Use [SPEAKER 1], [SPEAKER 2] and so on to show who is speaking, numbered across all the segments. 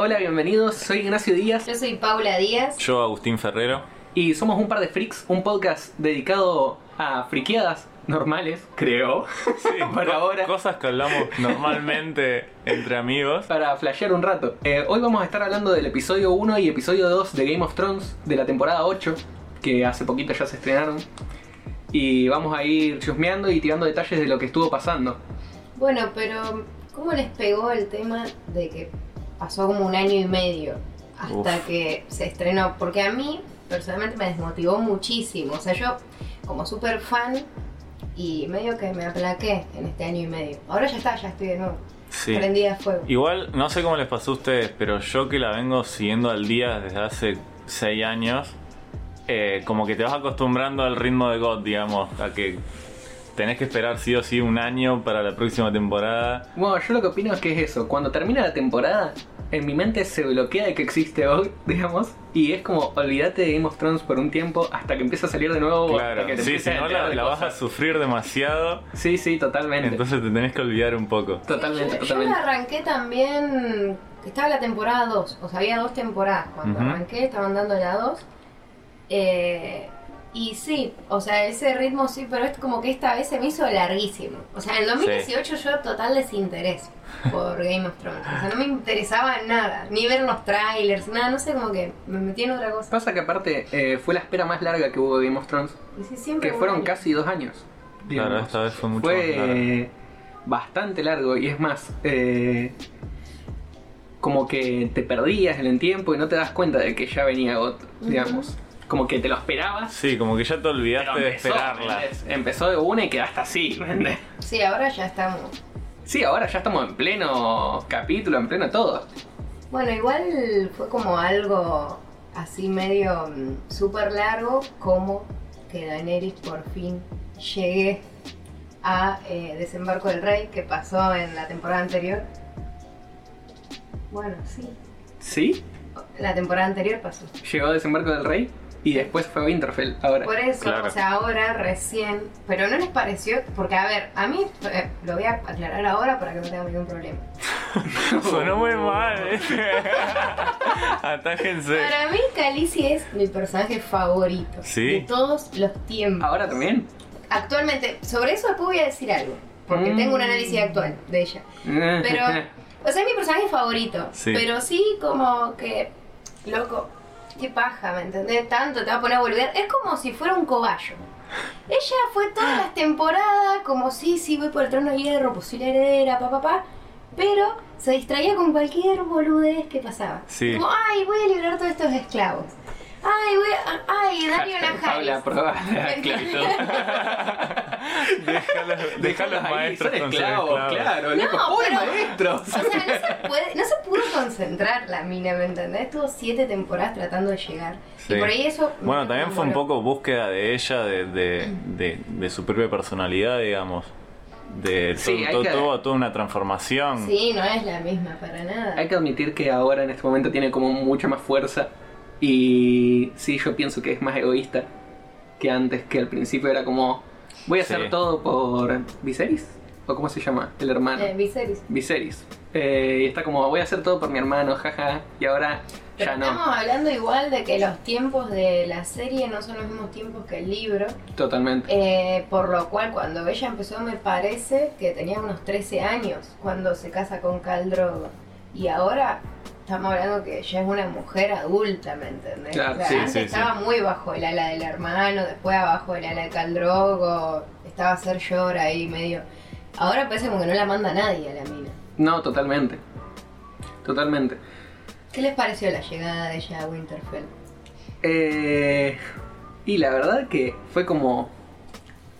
[SPEAKER 1] Hola, bienvenidos. Soy Ignacio Díaz
[SPEAKER 2] Yo soy Paula Díaz.
[SPEAKER 3] Yo, Agustín Ferrero.
[SPEAKER 1] y somos un par de freaks, un podcast dedicado a friqueadas normales, creo, Para
[SPEAKER 3] co-
[SPEAKER 1] ahora.
[SPEAKER 3] Cosas que hablamos normalmente entre amigos.
[SPEAKER 1] para flashear un rato. Eh, hoy vamos a estar hablando del episodio 1 y episodio 2 de Game of Thrones de la temporada 8, que hace poquito ya se estrenaron. Y vamos a ir chusmeando y tirando detalles de lo que estuvo pasando.
[SPEAKER 2] Bueno, pero ¿cómo les pegó el tema de que pasó como un año y medio hasta
[SPEAKER 3] Uf.
[SPEAKER 2] que se estrenó? Porque a mí personalmente me desmotivó muchísimo. O sea, yo como súper fan y medio que me aplaqué en este año y medio. Ahora ya está, ya estoy de nuevo.
[SPEAKER 3] Sí.
[SPEAKER 2] Prendida a fuego.
[SPEAKER 3] Igual, no sé cómo les pasó a ustedes, pero yo que la vengo siguiendo al día desde hace 6 años, eh, como que te vas acostumbrando al ritmo de God, digamos, a que tenés que esperar sí o sí un año para la próxima temporada.
[SPEAKER 1] Bueno, yo lo que opino es que es eso. Cuando termina la temporada, en mi mente se bloquea de que existe hoy, digamos. Y es como, olvídate de Game of Thrones por un tiempo hasta que empieza a salir de nuevo. hasta
[SPEAKER 3] Claro,
[SPEAKER 1] que te
[SPEAKER 3] sí, si no la, vas a sufrir demasiado,
[SPEAKER 1] Sí, sí, totalmente.
[SPEAKER 3] entonces te tenés que olvidar un poco.
[SPEAKER 1] totalmente,
[SPEAKER 2] yo, yo
[SPEAKER 1] totalmente.
[SPEAKER 2] la arranqué también, estaba la temporada 2, o sea, había dos temporadas. Cuando arranqué estaban dando la 2. Eh, y sí, o sea, ese ritmo sí, pero es como que esta vez se me hizo larguísimo. O sea, en el 2018 yo total desinterés por Game of Thrones. O sea, no me interesaba nada, ni ver los trailers, nada, no sé, como que me metí en otra cosa.
[SPEAKER 1] Pasa que aparte eh, fue la espera más larga que hubo de Game of Thrones,
[SPEAKER 2] sí, siempre
[SPEAKER 1] que fueron
[SPEAKER 2] año.
[SPEAKER 1] casi dos años.
[SPEAKER 3] Claro,
[SPEAKER 1] digamos.
[SPEAKER 3] esta vez fue mucho más largo.
[SPEAKER 1] Fue bastante largo y es más, eh, como que te perdías en el tiempo y no te das cuenta de que ya venía GOT, digamos. Como que te lo esperabas.
[SPEAKER 3] Sí, como que ya te olvidaste
[SPEAKER 1] pero
[SPEAKER 3] de esperarla.
[SPEAKER 1] ¿entendés? Empezó de una y quedaste así, ¿entendés?
[SPEAKER 2] Sí, ahora ya estamos.
[SPEAKER 1] Sí, ahora ya estamos en pleno capítulo, en pleno todo.
[SPEAKER 2] Bueno, igual fue como algo así medio mm, súper largo, como que Daenerys por fin llegue a eh, Desembarco del Rey, que pasó en la temporada anterior. Bueno, sí,
[SPEAKER 1] ¿Sí?
[SPEAKER 2] la temporada anterior pasó.
[SPEAKER 1] Llegó Desembarco del Rey y después fue Winterfell. Ahora.
[SPEAKER 2] Por eso,
[SPEAKER 3] Claro.
[SPEAKER 2] o sea, ahora recién, pero no les pareció, porque a ver, a mí, eh, lo voy a aclarar ahora para que no tenga ningún problema.
[SPEAKER 3] Sonó muy mal, ¿eh? Atájense.
[SPEAKER 2] Para mí, Khaleesi es mi personaje favorito
[SPEAKER 3] ¿Sí?
[SPEAKER 2] de todos los tiempos.
[SPEAKER 1] Ahora también.
[SPEAKER 2] Actualmente, sobre eso después voy a decir algo, porque
[SPEAKER 1] Mm.
[SPEAKER 2] tengo un análisis actual de ella. Pero, o sea, es mi personaje favorito,
[SPEAKER 3] Sí.
[SPEAKER 2] pero sí como que, loco, qué paja, ¿me entendés? Tanto te va a poner a volver. Es como si fuera un cobayo. Ella fue todas las temporadas como sí, sí, voy por el trono de hierro, pues soy la heredera, pa, pa, pa. Pero se distraía con cualquier boludez que pasaba.
[SPEAKER 3] Sí.
[SPEAKER 2] Como, ay, voy a liberar todos estos esclavos. Ay, voy a... Ay, darle una
[SPEAKER 1] Paula, probá.
[SPEAKER 3] Déjalo, deja a los
[SPEAKER 1] ahí,
[SPEAKER 3] maestros
[SPEAKER 1] son
[SPEAKER 3] con sus
[SPEAKER 1] esclavos,
[SPEAKER 3] esclavos.
[SPEAKER 1] claro,
[SPEAKER 2] No,
[SPEAKER 1] loco. ¡Pobre
[SPEAKER 2] pero-
[SPEAKER 1] maestros!
[SPEAKER 2] O sea, no se, puede, no se pudo concentrar la mina, ¿me entendés? Estuvo siete temporadas tratando de llegar.
[SPEAKER 3] Sí.
[SPEAKER 2] Y por ahí eso...
[SPEAKER 3] Bueno, también fue un poco búsqueda de ella, de, de, de, de su propia personalidad, digamos. De
[SPEAKER 1] Sí,
[SPEAKER 3] to-
[SPEAKER 1] hay
[SPEAKER 3] to-
[SPEAKER 1] que-
[SPEAKER 3] tuvo toda una transformación.
[SPEAKER 2] Sí, no es la misma para nada.
[SPEAKER 1] Hay que admitir que ahora en este momento tiene como mucha más fuerza y sí, yo pienso que es más egoísta que antes, que al principio era como voy a
[SPEAKER 3] Sí.
[SPEAKER 1] hacer todo por Viserys o cómo se llama el hermano
[SPEAKER 2] Eh, Viserys.
[SPEAKER 1] Viserys Eh, y está como voy a hacer todo por mi hermano, jaja y ahora
[SPEAKER 2] Pero
[SPEAKER 1] ya no,
[SPEAKER 2] estamos hablando igual de que los tiempos de la serie no son los mismos tiempos que el libro.
[SPEAKER 1] totalmente.
[SPEAKER 2] Eh, por lo cual, cuando ella empezó, me parece que tenía unos 13 años cuando se casa con Khal Drogo. Y ahora estamos hablando que ya es una mujer adulta, ¿me entendés?
[SPEAKER 1] Claro,
[SPEAKER 2] O sea,
[SPEAKER 3] sí,
[SPEAKER 2] antes
[SPEAKER 3] sí, sí.
[SPEAKER 2] estaba muy bajo el ala del hermano, después abajo el ala de Khal Drogo, estaba a hacer llora ahí medio. Ahora parece como que no la manda nadie a la mina.
[SPEAKER 1] No, totalmente. Totalmente.
[SPEAKER 2] ¿Qué les pareció la llegada de ella a Winterfell?
[SPEAKER 1] Eh, y la verdad que fue como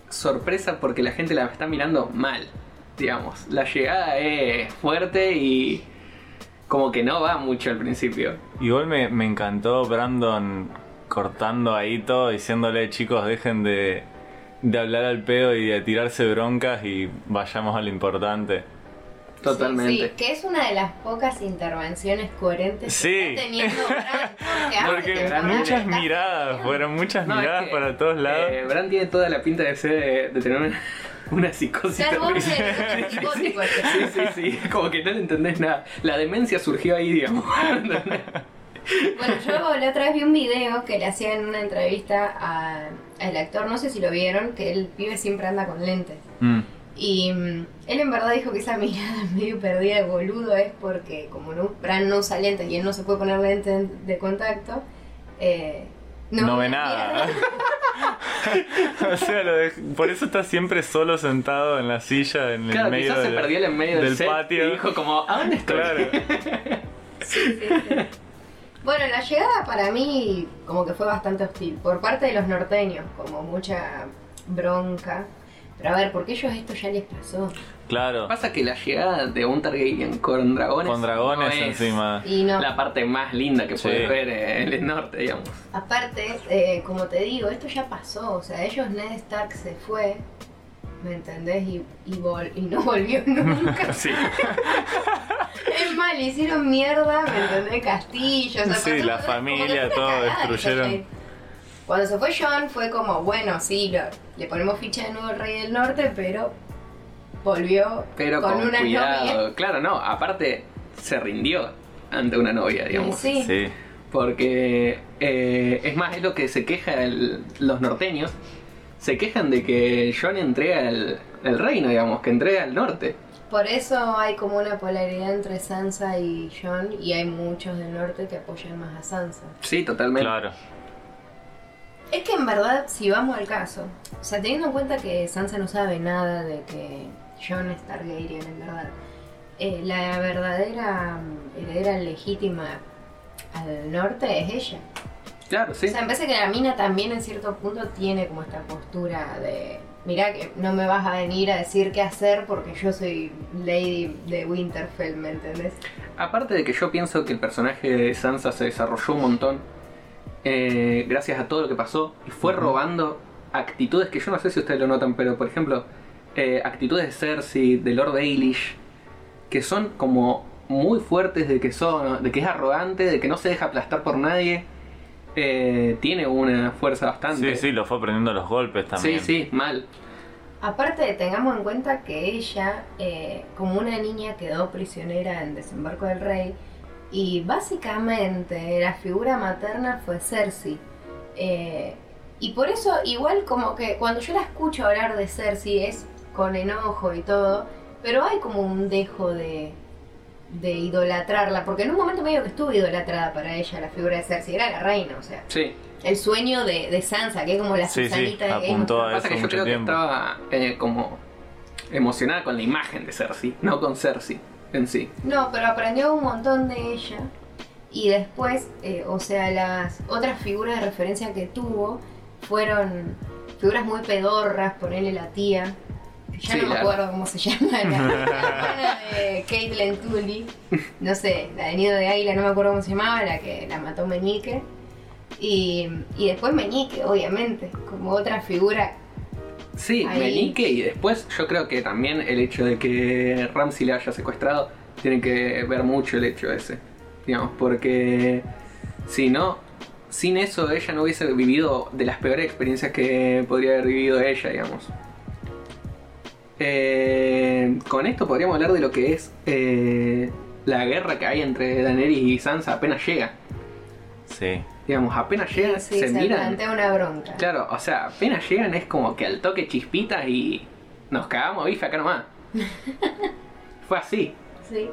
[SPEAKER 1] sorpresa porque la gente la está mirando mal, digamos. La llegada es fuerte y como que no va mucho al principio.
[SPEAKER 3] Igual me, me encantó Brandon cortando ahí todo, diciéndole chicos dejen de, de hablar al pedo y de tirarse broncas y vayamos a lo importante.
[SPEAKER 1] Totalmente.
[SPEAKER 2] Sí, sí, que es una de las pocas intervenciones coherentes
[SPEAKER 3] Sí.
[SPEAKER 2] que está teniendo Bran, porque
[SPEAKER 3] muchas miradas, fueron muchas
[SPEAKER 1] No, es
[SPEAKER 3] miradas
[SPEAKER 1] que,
[SPEAKER 3] para todos lados.
[SPEAKER 1] Eh, Bran tiene toda la pinta de ser de, de tener una, una psicosis. Sí, sí, sí, como que no le entendés nada. La demencia surgió ahí, digamos.
[SPEAKER 2] Bueno, yo la otra vez vi un video que le hacían una entrevista a- al actor, no sé si lo vieron, que el pibe siempre anda con lentes.
[SPEAKER 3] Mm.
[SPEAKER 2] Y mm, él en verdad dijo que esa mirada medio perdida de boludo es porque como no, Bran no usa lentes y él no se puede poner lentes de contacto, eh,
[SPEAKER 3] No, ve nada. o sea, lo de- por eso está siempre solo sentado en la silla en el
[SPEAKER 1] Claro,
[SPEAKER 3] medio
[SPEAKER 1] quizás se
[SPEAKER 3] del-
[SPEAKER 1] perdió él en medio del,
[SPEAKER 3] del
[SPEAKER 1] set
[SPEAKER 3] patio.
[SPEAKER 1] y dijo como, ¿a dónde estoy?
[SPEAKER 3] Claro.
[SPEAKER 2] Sí, sí, sí. Bueno, la llegada para mí como que fue bastante hostil, por parte de los norteños, como mucha bronca. Pero a ver, porque ellos esto ya les pasó.
[SPEAKER 3] Claro.
[SPEAKER 1] Pasa que la llegada de un Targaryen con dragones
[SPEAKER 3] Con dragones
[SPEAKER 1] no es
[SPEAKER 3] encima.
[SPEAKER 2] Y no,
[SPEAKER 1] la parte más linda que
[SPEAKER 3] Sí.
[SPEAKER 1] puedes ver en el norte, digamos.
[SPEAKER 2] aparte, eh, como te digo, esto ya pasó. O sea, ellos, Ned Stark se fue, ¿me entendés? Y, y, vol- y no volvió nunca.
[SPEAKER 1] Sí.
[SPEAKER 2] Es le hicieron mierda, ¿me entendés? Castillos. o sea,
[SPEAKER 3] Sí, la familia, todo destruyeron.
[SPEAKER 2] Cuando se fue John fue como, bueno, sí, lo- le ponemos ficha de nuevo al Rey del Norte, pero volvió
[SPEAKER 1] Pero
[SPEAKER 2] con,
[SPEAKER 1] con,
[SPEAKER 2] una
[SPEAKER 1] cuidado.
[SPEAKER 2] novia.
[SPEAKER 1] Claro, no, aparte se rindió ante una novia, digamos.
[SPEAKER 2] Sí.
[SPEAKER 3] Sí.
[SPEAKER 1] Porque eh, es más, es lo que se queja el- los norteños. Se quejan de que John entrega el, el reino, digamos, que entrega el norte.
[SPEAKER 2] Por eso hay como una polaridad entre Sansa y John, y hay muchos del norte que apoyan más a Sansa.
[SPEAKER 1] Sí, totalmente.
[SPEAKER 3] Claro.
[SPEAKER 2] Es que en verdad, si vamos al caso, o sea, teniendo en cuenta que Sansa no sabe nada de que John es Targaryen en verdad, eh, la verdadera mm, heredera legítima al norte es ella.
[SPEAKER 1] Claro, sí.
[SPEAKER 2] O sea, me parece que la mina también en cierto punto tiene como esta postura de, mira que no me vas a venir a decir qué hacer porque yo soy Lady de Winterfell, ¿me entendés?
[SPEAKER 1] Aparte de que yo pienso que el personaje de Sansa se desarrolló un montón eh, gracias a todo lo que pasó y fue robando actitudes que yo no sé si ustedes lo notan, pero por ejemplo, eh, actitudes de Cersei, de Lord Baelish, que son como muy fuertes de que son, de que es arrogante, de que no se deja aplastar por nadie. Eh, tiene una fuerza bastante.
[SPEAKER 3] Sí, sí, lo fue aprendiendo los golpes también.
[SPEAKER 1] Sí, sí, mal.
[SPEAKER 2] Aparte, tengamos en cuenta que ella, eh, como una niña, quedó prisionera en Desembarco del Rey. Y básicamente la figura materna fue Cersei. Eh, y por eso, igual como que cuando yo la escucho hablar de Cersei es con enojo y todo, pero hay como un dejo de, de idolatrarla, porque en un momento medio que estuvo idolatrada para ella la figura de Cersei, era la reina, o sea,
[SPEAKER 1] Sí.
[SPEAKER 2] el sueño de, de Sansa, que es como la
[SPEAKER 3] Sí, sí,
[SPEAKER 2] Susanita de Game
[SPEAKER 3] apuntó a eso
[SPEAKER 1] que yo creo que
[SPEAKER 3] tiempo.
[SPEAKER 1] estaba eh, como emocionada con la imagen de Cersei, no con Cersei en sí.
[SPEAKER 2] No, pero aprendió un montón de ella. Y después, eh, o sea, las otras figuras de referencia que tuvo fueron figuras muy pedorras, ponerle la tía. Ya
[SPEAKER 1] Sí,
[SPEAKER 2] no me
[SPEAKER 1] la-
[SPEAKER 2] acuerdo cómo se llama. La, la de Caitlyn Tully. No sé, la de Nido de Águila, no me acuerdo cómo se llamaba, la que la mató Meñique. Y, y después Meñique, obviamente, como otra figura.
[SPEAKER 1] Sí,
[SPEAKER 2] Ahí.
[SPEAKER 1] Meñique y después yo creo que también el hecho de que Ramsey la haya secuestrado tiene que ver mucho el hecho ese, digamos, porque si no, sin eso ella no hubiese vivido de las peores experiencias que podría haber vivido ella, digamos. Eh, con esto podríamos hablar de lo que es eh, la guerra que hay entre Daenerys y Sansa apenas llega.
[SPEAKER 3] Sí.
[SPEAKER 1] Digamos, apenas llegan,
[SPEAKER 2] Sí,
[SPEAKER 1] se,
[SPEAKER 2] se,
[SPEAKER 1] miran.
[SPEAKER 2] plantea una bronca.
[SPEAKER 1] Claro, o sea, apenas llegan es como que al toque chispitas y nos cagamos bife acá nomás. Fue así.
[SPEAKER 2] Sí.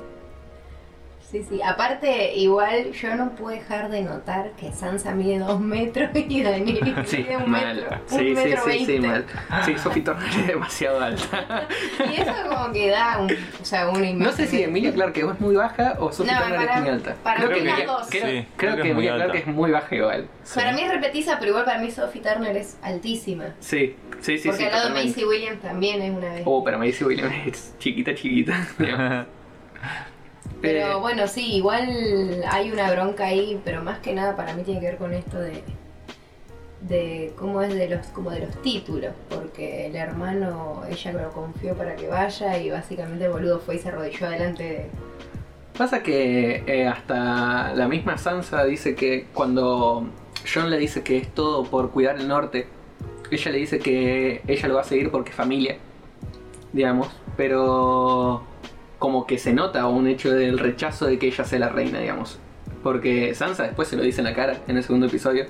[SPEAKER 2] Sí, sí. Aparte, igual yo no puedo dejar de notar que Sansa mide dos metros y Daenerys
[SPEAKER 1] Sí,
[SPEAKER 2] mide un
[SPEAKER 1] mal.
[SPEAKER 2] metro.
[SPEAKER 1] Sí,
[SPEAKER 2] un
[SPEAKER 1] sí,
[SPEAKER 2] metro
[SPEAKER 1] sí, sí, mal. Sí, Sophie Turner es demasiado alta.
[SPEAKER 2] Y eso como que da un, o sea, una imagen.
[SPEAKER 1] No sé si Emilia Clarke es muy baja o Sophie
[SPEAKER 2] No,
[SPEAKER 1] Turner
[SPEAKER 2] para-
[SPEAKER 1] es muy alta.
[SPEAKER 2] para
[SPEAKER 1] creo
[SPEAKER 3] mí
[SPEAKER 1] que
[SPEAKER 3] las
[SPEAKER 2] dos.
[SPEAKER 1] Creo,
[SPEAKER 3] Sí,
[SPEAKER 1] creo
[SPEAKER 3] creo que
[SPEAKER 1] Emilia Clarke es muy baja igual.
[SPEAKER 3] Sí.
[SPEAKER 2] Para mí es repetiza, pero igual para mí Sophie Turner es altísima.
[SPEAKER 1] Sí, sí, sí,
[SPEAKER 2] Porque
[SPEAKER 1] sí.
[SPEAKER 2] al lado de. Macy Williams también es una vez.
[SPEAKER 1] Oh, pero Macy Williams es chiquita, chiquita.
[SPEAKER 2] Pero
[SPEAKER 1] Eh,
[SPEAKER 2] bueno, sí, igual hay una bronca ahí, pero más que nada para mí tiene que ver con esto de de cómo es de los como de los títulos, porque el hermano ella lo confió para que vaya y básicamente el boludo fue y se arrodilló delante de
[SPEAKER 1] Pasa que eh, hasta la misma Sansa dice que cuando John le dice que es todo por cuidar el norte, ella le dice que ella lo va a seguir porque es familia. digamos, pero como que se nota un hecho del rechazo de que ella sea la reina, digamos. Porque Sansa después se lo dice en la cara en el segundo episodio,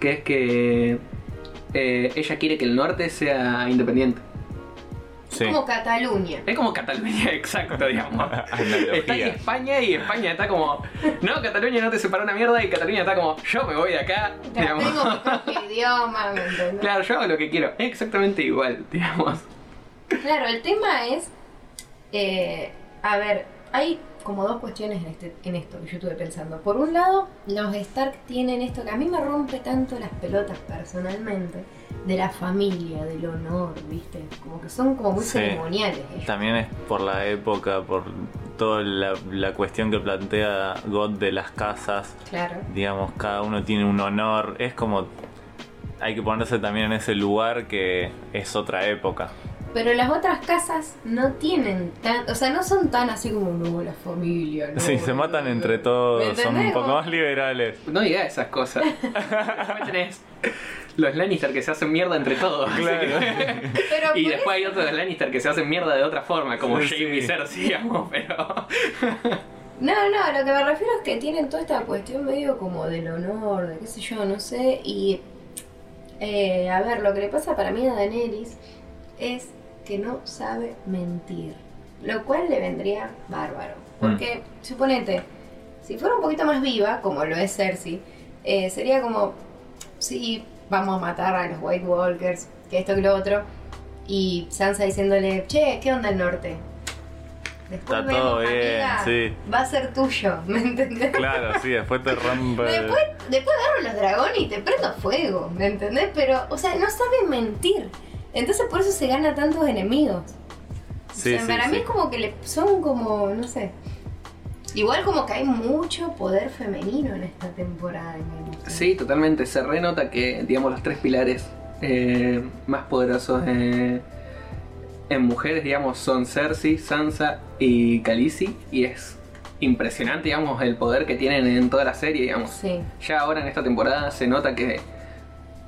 [SPEAKER 1] que es que eh, ella quiere que el norte sea independiente.
[SPEAKER 3] Sí.
[SPEAKER 2] Como Cataluña.
[SPEAKER 1] Es como Cataluña, exacto, digamos. Está
[SPEAKER 3] Analogía.
[SPEAKER 1] España y España está como, no, Cataluña no te separa una mierda y Cataluña está como, yo me voy de acá,
[SPEAKER 2] Ya
[SPEAKER 1] digamos.
[SPEAKER 2] tengo mi propio idioma, ¿me?
[SPEAKER 1] Claro, yo hago lo que quiero. Es exactamente igual, digamos.
[SPEAKER 2] Claro, el tema es. Eh, a ver, hay como dos cuestiones en, este, en esto que yo estuve pensando. Por un lado, los Stark tienen esto que a mí me rompe tanto las pelotas personalmente, de la familia, del honor, ¿viste? Como que son como muy
[SPEAKER 3] Sí.
[SPEAKER 2] ceremoniales. ellos.
[SPEAKER 3] También es por la época, por toda la, la cuestión que plantea God de las casas.
[SPEAKER 2] Claro.
[SPEAKER 3] Digamos, cada uno tiene un honor. Es como. Hay que ponerse también en ese lugar que es otra época.
[SPEAKER 2] Pero las otras casas no tienen tan. O sea, no son tan así como, no, la familia, no.
[SPEAKER 3] Sí, se matan
[SPEAKER 2] no,
[SPEAKER 3] entre
[SPEAKER 2] no".
[SPEAKER 3] todos,
[SPEAKER 2] ¿Me
[SPEAKER 3] son un poco más liberales.
[SPEAKER 1] No digas esas cosas. Tenés los Lannister que se hacen mierda entre todos.
[SPEAKER 3] Claro.
[SPEAKER 1] que-
[SPEAKER 2] Pero
[SPEAKER 1] Y después hay otros Lannister que se hacen mierda de otra forma, como
[SPEAKER 3] Sí.
[SPEAKER 1] Jaime y Cersei, digamos, pero...
[SPEAKER 2] No, no, lo que me refiero es que tienen toda esta cuestión medio como del honor, de qué sé yo, no sé. Y, eh, a ver, lo que le pasa para mí a Daenerys es que no sabe mentir. Lo cual le vendría bárbaro. Porque, suponete, si fuera un poquito más viva, como lo es Cersei, eh, sería como, sí, vamos a matar a los White Walkers, que esto que lo otro. Y Sansa diciéndole, che, ¿qué onda el norte? Después
[SPEAKER 3] Está todo
[SPEAKER 2] vemos,
[SPEAKER 3] bien,
[SPEAKER 2] amiga,
[SPEAKER 3] sí.
[SPEAKER 2] Va a ser tuyo, ¿me entendés?
[SPEAKER 3] Claro, sí, después te rompe.
[SPEAKER 2] Después, después agarro los dragones y te prendo fuego, ¿me entendés? Pero, o sea, no sabe mentir. Entonces por eso se gana tantos enemigos.
[SPEAKER 3] Sí,
[SPEAKER 2] o sea,
[SPEAKER 3] sí,
[SPEAKER 2] para mí es como que le son como, no sé. Igual como que hay mucho poder femenino en esta temporada. Thrones.
[SPEAKER 1] Sí, totalmente. Se renota que, digamos, los tres pilares eh, más poderosos eh, en mujeres, digamos, son Cersei, Sansa y Khaleesi. Y es impresionante, digamos, el poder que tienen en toda la serie, digamos.
[SPEAKER 2] Sí.
[SPEAKER 1] Ya ahora en esta temporada se nota que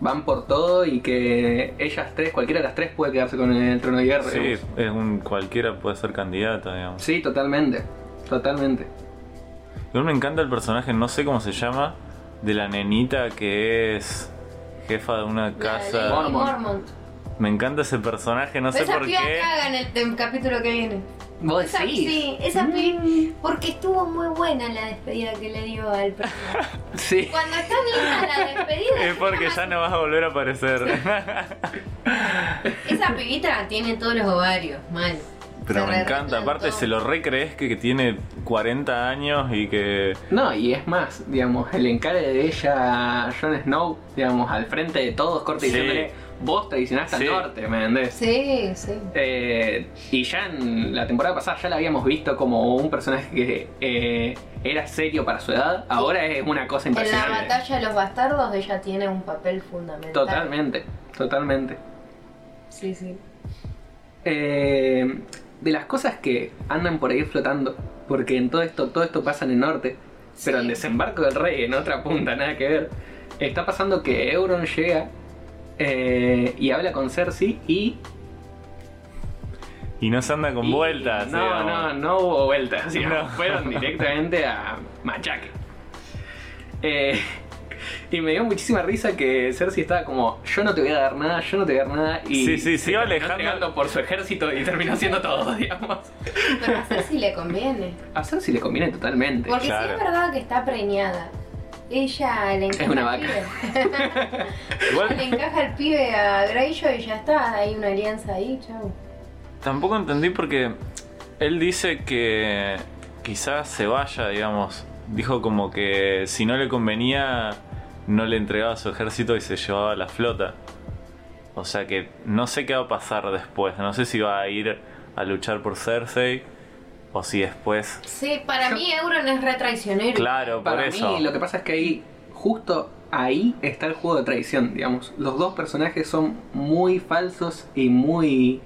[SPEAKER 1] van por todo y que ellas tres, cualquiera de las tres puede quedarse con el trono de hierro.
[SPEAKER 3] Sí,
[SPEAKER 1] digamos.
[SPEAKER 3] es un cualquiera puede ser candidato, digamos.
[SPEAKER 1] Sí, totalmente. Totalmente.
[SPEAKER 3] Igual me encanta el personaje, no sé cómo se llama, de la nenita que es jefa de una casa.
[SPEAKER 1] Mormont.
[SPEAKER 2] Mormont.
[SPEAKER 3] Me encanta ese personaje, no sé
[SPEAKER 2] esa
[SPEAKER 3] por
[SPEAKER 2] piba
[SPEAKER 3] qué.
[SPEAKER 2] caga en el capítulo que viene.
[SPEAKER 1] ¿Vos
[SPEAKER 2] Esa,
[SPEAKER 1] decís?
[SPEAKER 2] sí, esa
[SPEAKER 1] Mm.
[SPEAKER 2] piba- porque estuvo muy buena la despedida que le dio al personaje.
[SPEAKER 1] Sí.
[SPEAKER 2] Cuando está linda la despedida.
[SPEAKER 3] Es porque ya
[SPEAKER 2] más-
[SPEAKER 3] no vas a volver a aparecer.
[SPEAKER 2] Esa pibita tiene todos los ovarios, mal.
[SPEAKER 3] Pero me encanta, aparte se lo recrees que, que tiene 40 años y que...
[SPEAKER 1] No, y es más, digamos, el encare de ella a Jon Snow, digamos, al frente de todos, corte
[SPEAKER 3] Sí.
[SPEAKER 1] diciéndole, vos traicionaste
[SPEAKER 3] Sí.
[SPEAKER 1] al norte, ¿me entendés?
[SPEAKER 2] Sí, sí.
[SPEAKER 1] Eh, y ya en la temporada pasada ya la habíamos visto como un personaje que eh, era serio para su edad, ahora es una cosa
[SPEAKER 2] En la
[SPEAKER 1] impresionante.
[SPEAKER 2] batalla de los bastardos ella tiene un papel fundamental.
[SPEAKER 1] Totalmente, totalmente.
[SPEAKER 2] Sí, sí.
[SPEAKER 1] Eh, de las cosas que andan por ahí flotando, porque en todo esto, todo esto pasa en el norte, pero en Desembarco del Rey, en otra punta, nada que ver, está pasando que Euron llega eh, y habla con Cersei y...
[SPEAKER 3] Y no se anda con
[SPEAKER 1] y-
[SPEAKER 3] vueltas.
[SPEAKER 1] No,
[SPEAKER 3] digamos.
[SPEAKER 1] no, no hubo vueltas,
[SPEAKER 3] No.
[SPEAKER 1] fueron directamente a machaque. Eh, y me dio muchísima risa que Cersei estaba como, yo no te voy a dar nada, yo no te voy a dar nada. Y
[SPEAKER 3] Sí, sí,
[SPEAKER 1] se
[SPEAKER 3] alejando.
[SPEAKER 1] entregando por su ejército y terminó haciendo todo, digamos.
[SPEAKER 2] Pero a Cersei le conviene.
[SPEAKER 1] A Cersei le conviene totalmente.
[SPEAKER 2] Porque
[SPEAKER 3] Claro.
[SPEAKER 2] sí es verdad que está preñada. Ella le encaja
[SPEAKER 1] Es una vaca.
[SPEAKER 3] Igual
[SPEAKER 2] le encaja el pibe a Greyjoy y ya está. Hay una alianza ahí, chau.
[SPEAKER 3] tampoco entendí porque él dice que quizás se vaya, digamos. Dijo como que si no le convenía no le entregaba su ejército y se llevaba la flota. O sea que no sé qué va a pasar después. No sé si va a ir a luchar por Cersei o si después...
[SPEAKER 2] Sí, para
[SPEAKER 1] Yo-
[SPEAKER 2] mí Euron es re traicionero.
[SPEAKER 3] Claro, por
[SPEAKER 1] Para
[SPEAKER 3] eso.
[SPEAKER 1] mí lo que pasa es que ahí, justo ahí está el juego de traición, digamos. Los dos personajes son muy falsos y muy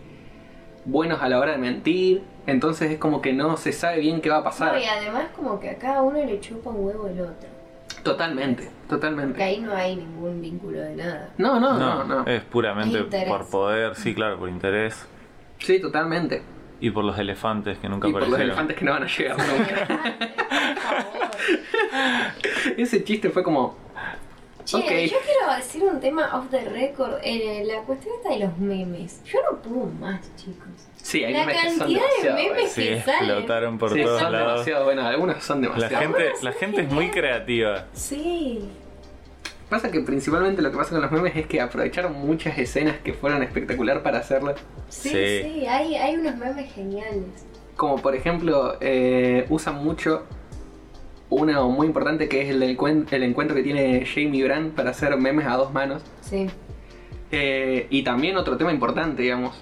[SPEAKER 1] buenos a la hora de mentir. Entonces es como que no se sabe bien qué va a pasar.
[SPEAKER 2] No, y además como que a cada uno le chupa un huevo el otro.
[SPEAKER 1] Totalmente,
[SPEAKER 2] Porque
[SPEAKER 1] totalmente.
[SPEAKER 2] ahí no hay ningún vínculo de nada.
[SPEAKER 1] No, no,
[SPEAKER 3] No,
[SPEAKER 1] no, no.
[SPEAKER 3] es puramente
[SPEAKER 2] Interés.
[SPEAKER 3] por poder, sí, claro, por interés.
[SPEAKER 1] Sí, totalmente.
[SPEAKER 3] Y por los elefantes que nunca
[SPEAKER 1] Y por los
[SPEAKER 3] aparecieron.
[SPEAKER 1] elefantes que no van a llegar nunca.
[SPEAKER 2] Por favor.
[SPEAKER 1] Ese chiste fue como.
[SPEAKER 2] Che,
[SPEAKER 1] Ok.
[SPEAKER 2] yo quiero decir un tema off the record. eh, la cuestión esta de los memes. Yo no puedo más, chicos.
[SPEAKER 1] Sí, hay
[SPEAKER 2] La
[SPEAKER 1] memes que son
[SPEAKER 2] cantidad de
[SPEAKER 1] demasiado
[SPEAKER 2] memes
[SPEAKER 1] buenos.
[SPEAKER 3] Sí,
[SPEAKER 2] que salen.
[SPEAKER 3] explotaron por
[SPEAKER 1] Sí,
[SPEAKER 3] todos
[SPEAKER 1] son
[SPEAKER 3] lados.
[SPEAKER 1] demasiado buenos. Algunos son
[SPEAKER 3] La
[SPEAKER 1] demasiado
[SPEAKER 3] gente,
[SPEAKER 2] Algunos
[SPEAKER 3] la gente es muy creativa.
[SPEAKER 2] Sí.
[SPEAKER 1] Pasa que principalmente lo que pasa con los memes es que aprovecharon muchas escenas que fueron espectacular para hacerlo.
[SPEAKER 2] Sí,
[SPEAKER 3] Sí.
[SPEAKER 2] sí, hay, hay unos memes geniales.
[SPEAKER 1] Como por ejemplo, eh, usan mucho uno muy importante que es el, del cuen- el encuentro que tiene Jamie Brand para hacer memes a dos manos.
[SPEAKER 2] Sí.
[SPEAKER 1] Eh, y también otro tema importante, digamos,